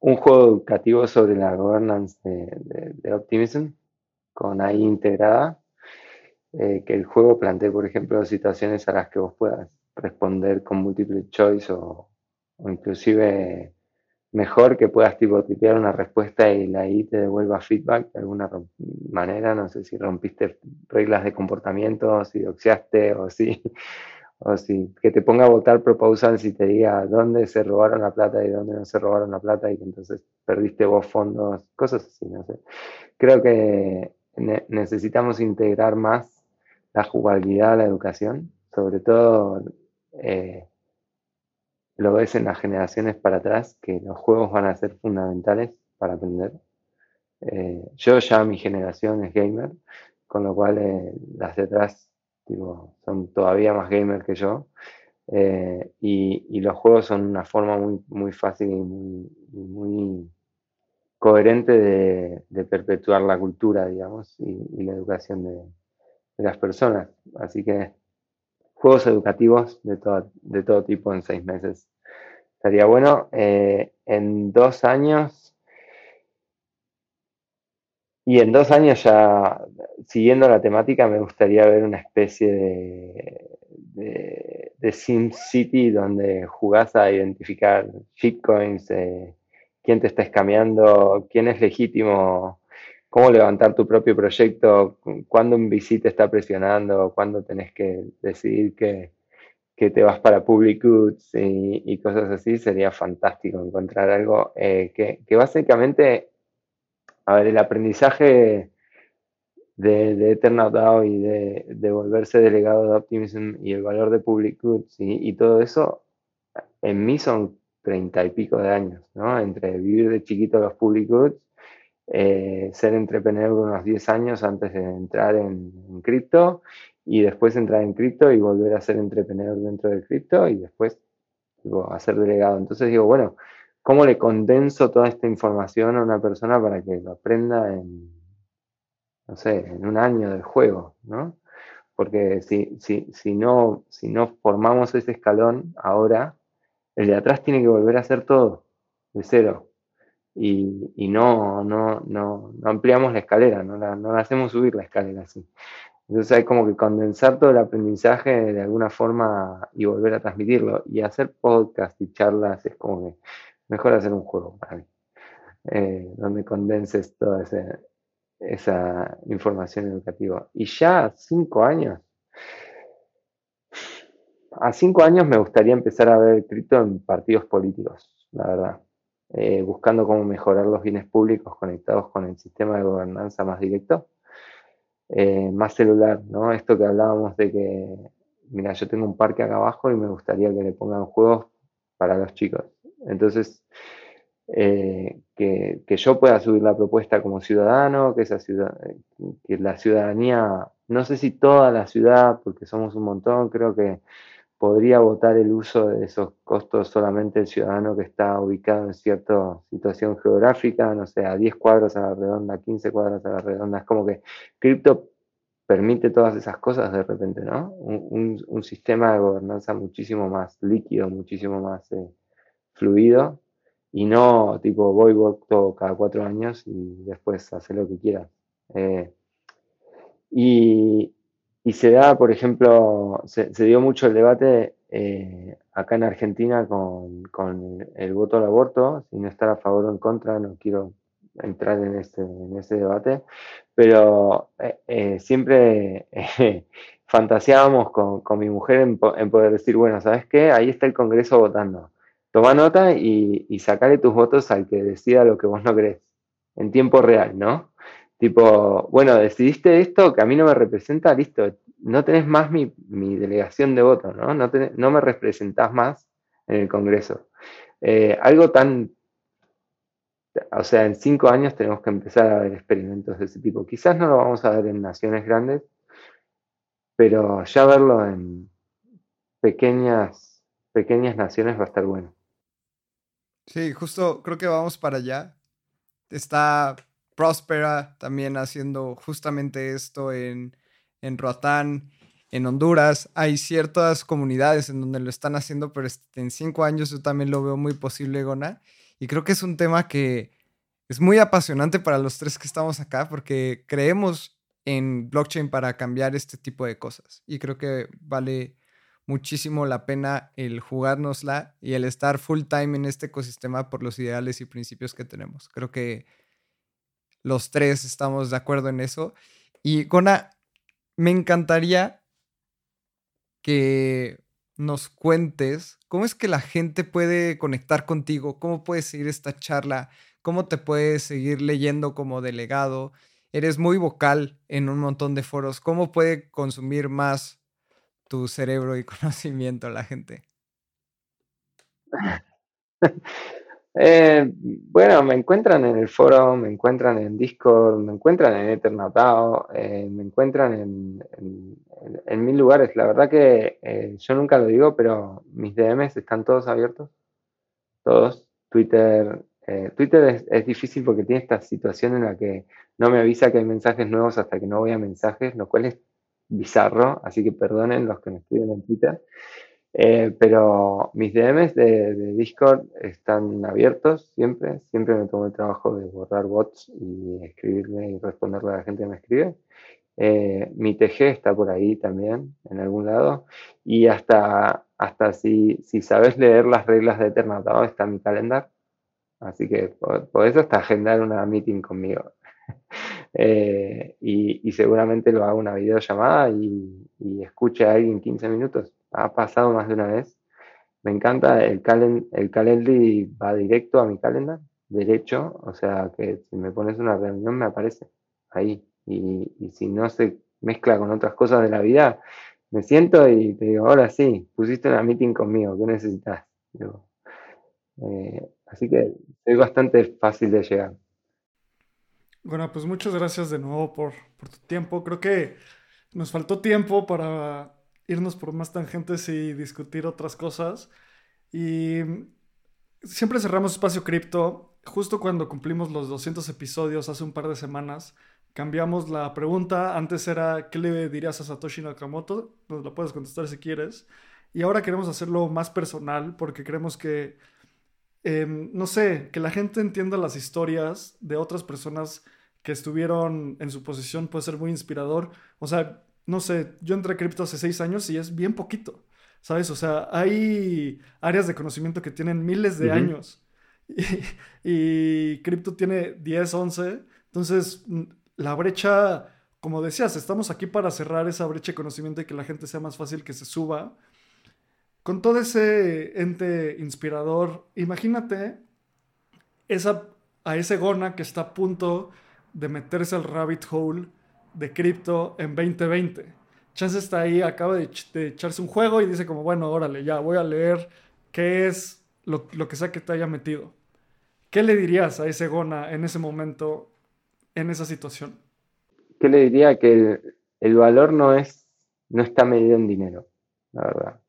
un juego educativo sobre la governance de, Optimism con AI integrada. Eh, que el juego plantee, por ejemplo, situaciones a las que vos puedas responder con multiple choice o, o inclusive mejor que puedas tipo tipear una respuesta y la I te devuelva feedback de alguna manera, no sé si rompiste reglas de comportamiento, si doxiaste o si, o si que te ponga a votar proposals y te diga dónde se robaron la plata y dónde no se robaron la plata y que entonces perdiste vos fondos, cosas así, no sé. Creo que necesitamos integrar más la jugabilidad a la educación, sobre todo eh, lo ves en las generaciones para atrás, que los juegos van a ser fundamentales para aprender. Eh, yo ya mi generación es gamer, con lo cual eh, las de atrás son todavía más gamer que yo. Eh, y, los juegos son una forma muy, muy fácil y muy, coherente de, perpetuar la cultura, digamos, y, la educación de, de las personas. Así que juegos educativos de todo, de todo tipo en seis meses. Estaría bueno. Eh, en dos años. Y en dos años ya, siguiendo la temática, me gustaría ver una especie de, de, Sim City donde jugás a identificar shitcoins, eh, quién te está escameando, quién es legítimo cómo levantar tu propio proyecto, cuándo un visite está presionando, cuándo tenés que decidir que, te vas para public goods y, cosas así, sería fantástico encontrar algo eh, que, básicamente, a ver, el aprendizaje de, de DAO y de, volverse delegado de Optimism y el valor de public goods y, todo eso, en mí son treinta y pico de años, ¿no? Entre vivir de chiquito los public goods eh, ser entrepreneur unos 10 años antes de entrar en, cripto y después entrar en cripto y volver a ser entrepreneur dentro de cripto y después a ser delegado. Entonces digo, bueno, ¿cómo le condenso toda esta información a una persona para que lo aprenda en, no sé, en un año del juego, ¿no? Porque si, si, si, no, si no formamos ese escalón ahora, el de atrás tiene que volver a hacer todo de cero y, no, no, no, no, ampliamos la escalera, no la, no la hacemos subir la escalera así. Entonces hay como que condensar todo el aprendizaje de alguna forma y volver a transmitirlo. Y hacer podcast y charlas es como que mejor hacer un juego para mí, eh, donde condenses toda esa información educativa. Y ya cinco años, a cinco años me gustaría empezar a ver cripto en partidos políticos, la verdad. Eh, buscando cómo mejorar los bienes públicos conectados con el sistema de gobernanza más directo, eh, más celular, ¿no? Esto que hablábamos de que, mira, yo tengo un parque acá abajo y me gustaría que le pongan juegos para los chicos. Entonces, eh, que, que, yo pueda subir la propuesta como ciudadano, que, esa ciudad, que la ciudadanía, no sé si toda la ciudad, porque somos un montón, creo que podría votar el uso de esos costos solamente el ciudadano que está ubicado en cierta situación geográfica, no sé, a 10 cuadras a la redonda, 15 cuadras a la redonda. Es como que cripto permite todas esas cosas de repente, ¿no? Un, sistema de gobernanza muchísimo más líquido, muchísimo más eh, fluido y no tipo voy, voto cada cuatro años y después hacer lo que quieras. Eh, y, y, se da, por ejemplo, se, dio mucho el debate eh, acá en Argentina con, con, el voto al aborto, sin estar a favor o en contra, no quiero entrar en este, en ese debate, pero eh, siempre fantaseábamos con, con, mi mujer en, en poder decir, bueno, ¿sabes qué? Ahí está el Congreso votando toma nota y, y sacale tus votos al que decida lo que vos no crees, en tiempo real, ¿no? Tipo, bueno, decidiste esto que a mí no me representa, listo, no tenés más mi, delegación de voto, ¿no? No, me representás más en el Congreso. Eh, algo tan, o sea, en cinco años tenemos que empezar a ver experimentos de ese tipo. Quizás no lo vamos a ver en naciones grandes, pero ya verlo en pequeñas, pequeñas naciones va a estar bueno. Sí, justo creo que vamos para allá. Está Próspera también haciendo justamente esto en, en Roatán, en Honduras. Hay ciertas comunidades en donde lo están haciendo, pero en cinco años yo también lo veo muy posible, Gona. Y creo que es un tema que es muy apasionante para los tres que estamos acá, porque creemos en blockchain para cambiar este tipo de cosas. Y creo que vale muchísimo la pena el jugárnosla y el estar full time en este ecosistema por los ideales y principios que tenemos. Creo que los tres estamos de acuerdo en eso. Y Gona, me encantaría que nos cuentes cómo es que la gente puede conectar contigo, cómo puedes seguir esta charla, cómo te puedes seguir leyendo como delegado. Eres muy vocal en un montón de foros. ¿Cómo puede consumir más tu cerebro y conocimiento a la gente? Eh, bueno, me encuentran en el foro, me encuentran en Discord, me encuentran en Eternatao, eh, me encuentran en, mil lugares. La verdad que eh, yo nunca lo digo, pero mis DMs están todos abiertos. Todos. Twitter. Twitter es, es, difícil porque tiene esta situación en la que no me avisa que hay mensajes nuevos hasta que no voy a mensajes, lo cual es bizarro, así que perdonen los que me escriben en Twitter. Eh, pero mis DMs de, Discord están abiertos siempre, siempre me tomo el trabajo de borrar bots y escribirle y responderle a la gente que me escribe. Eh, mi TG está por ahí también, en algún lado. Y hasta, hasta si, si sabes leer las reglas de Eternatado, está mi calendar. Así que por, eso hasta agendar una meeting conmigo. Eh, y, seguramente lo hago una videollamada y, y escuche a alguien 15 minutos. Ha pasado más de una vez. Me encanta, el, calen, el Calendly va directo a mi calendar, derecho, o sea que si me pones una reunión me aparece ahí. Y, si no se mezcla con otras cosas de la vida, me siento y te digo, ahora sí, pusiste una meeting conmigo, ¿qué necesitas? Eh, así que es bastante fácil de llegar. Bueno, pues muchas gracias de nuevo por, tu tiempo. Creo que nos faltó tiempo para irnos por más tangentes y discutir otras cosas. Y siempre cerramos espacio cripto. Justo cuando cumplimos los 200 episodios hace un par de semanas, cambiamos la pregunta. Antes era, ¿qué le dirías a Satoshi Nakamoto? Nos lo puedes contestar si quieres. Y ahora queremos hacerlo más personal porque creemos que Em, no sé, que la gente entienda las historias de otras personas que estuvieron en su posición puede ser muy inspirador. O sea, no sé, yo entré a cripto hace seis años y es bien poquito, ¿sabes? O sea, hay áreas de conocimiento que tienen miles de años y, cripto tiene 10, 11. Entonces, la brecha, como decías, estamos aquí para cerrar esa brecha de conocimiento y que la gente sea más fácil que se suba con todo ese ente inspirador, imagínate a ese Gona que está a punto de meterse al rabbit hole de cripto en 2020. Chance está ahí, acaba de, echarse un juego y dice como, bueno, órale, ya voy a leer qué es lo, que sea que te haya metido. ¿Qué le dirías a ese Gona en ese momento, en esa situación? ¿Qué le diría? Que el, el valor no es, no está medido en dinero, la verdad.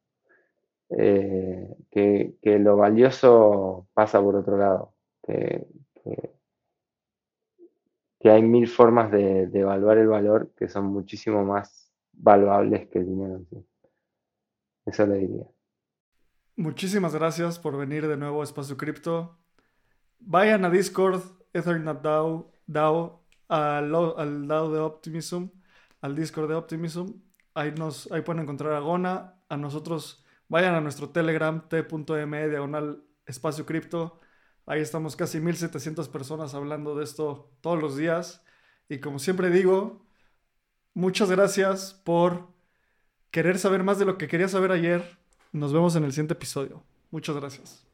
Eh, que, lo valioso pasa por otro lado, que, que, hay mil formas de, evaluar el valor que son muchísimo más valuables que el dinero Eso le diría. Muchísimas gracias por venir de nuevo a Espacio Cripto. vayan a Discord, Ethernet DAO, DAO al, al DAO de Optimism, al Discord de Optimism. Ahí, nos, ahí pueden encontrar a Gona, a nosotros. Vayan a nuestro Telegram, t.me, diagonal espacio cripto. Ahí estamos casi 1700 personas hablando de esto todos los días. Y como siempre digo, muchas gracias por querer saber más de lo que quería saber ayer. Nos vemos en el siguiente episodio. Muchas gracias.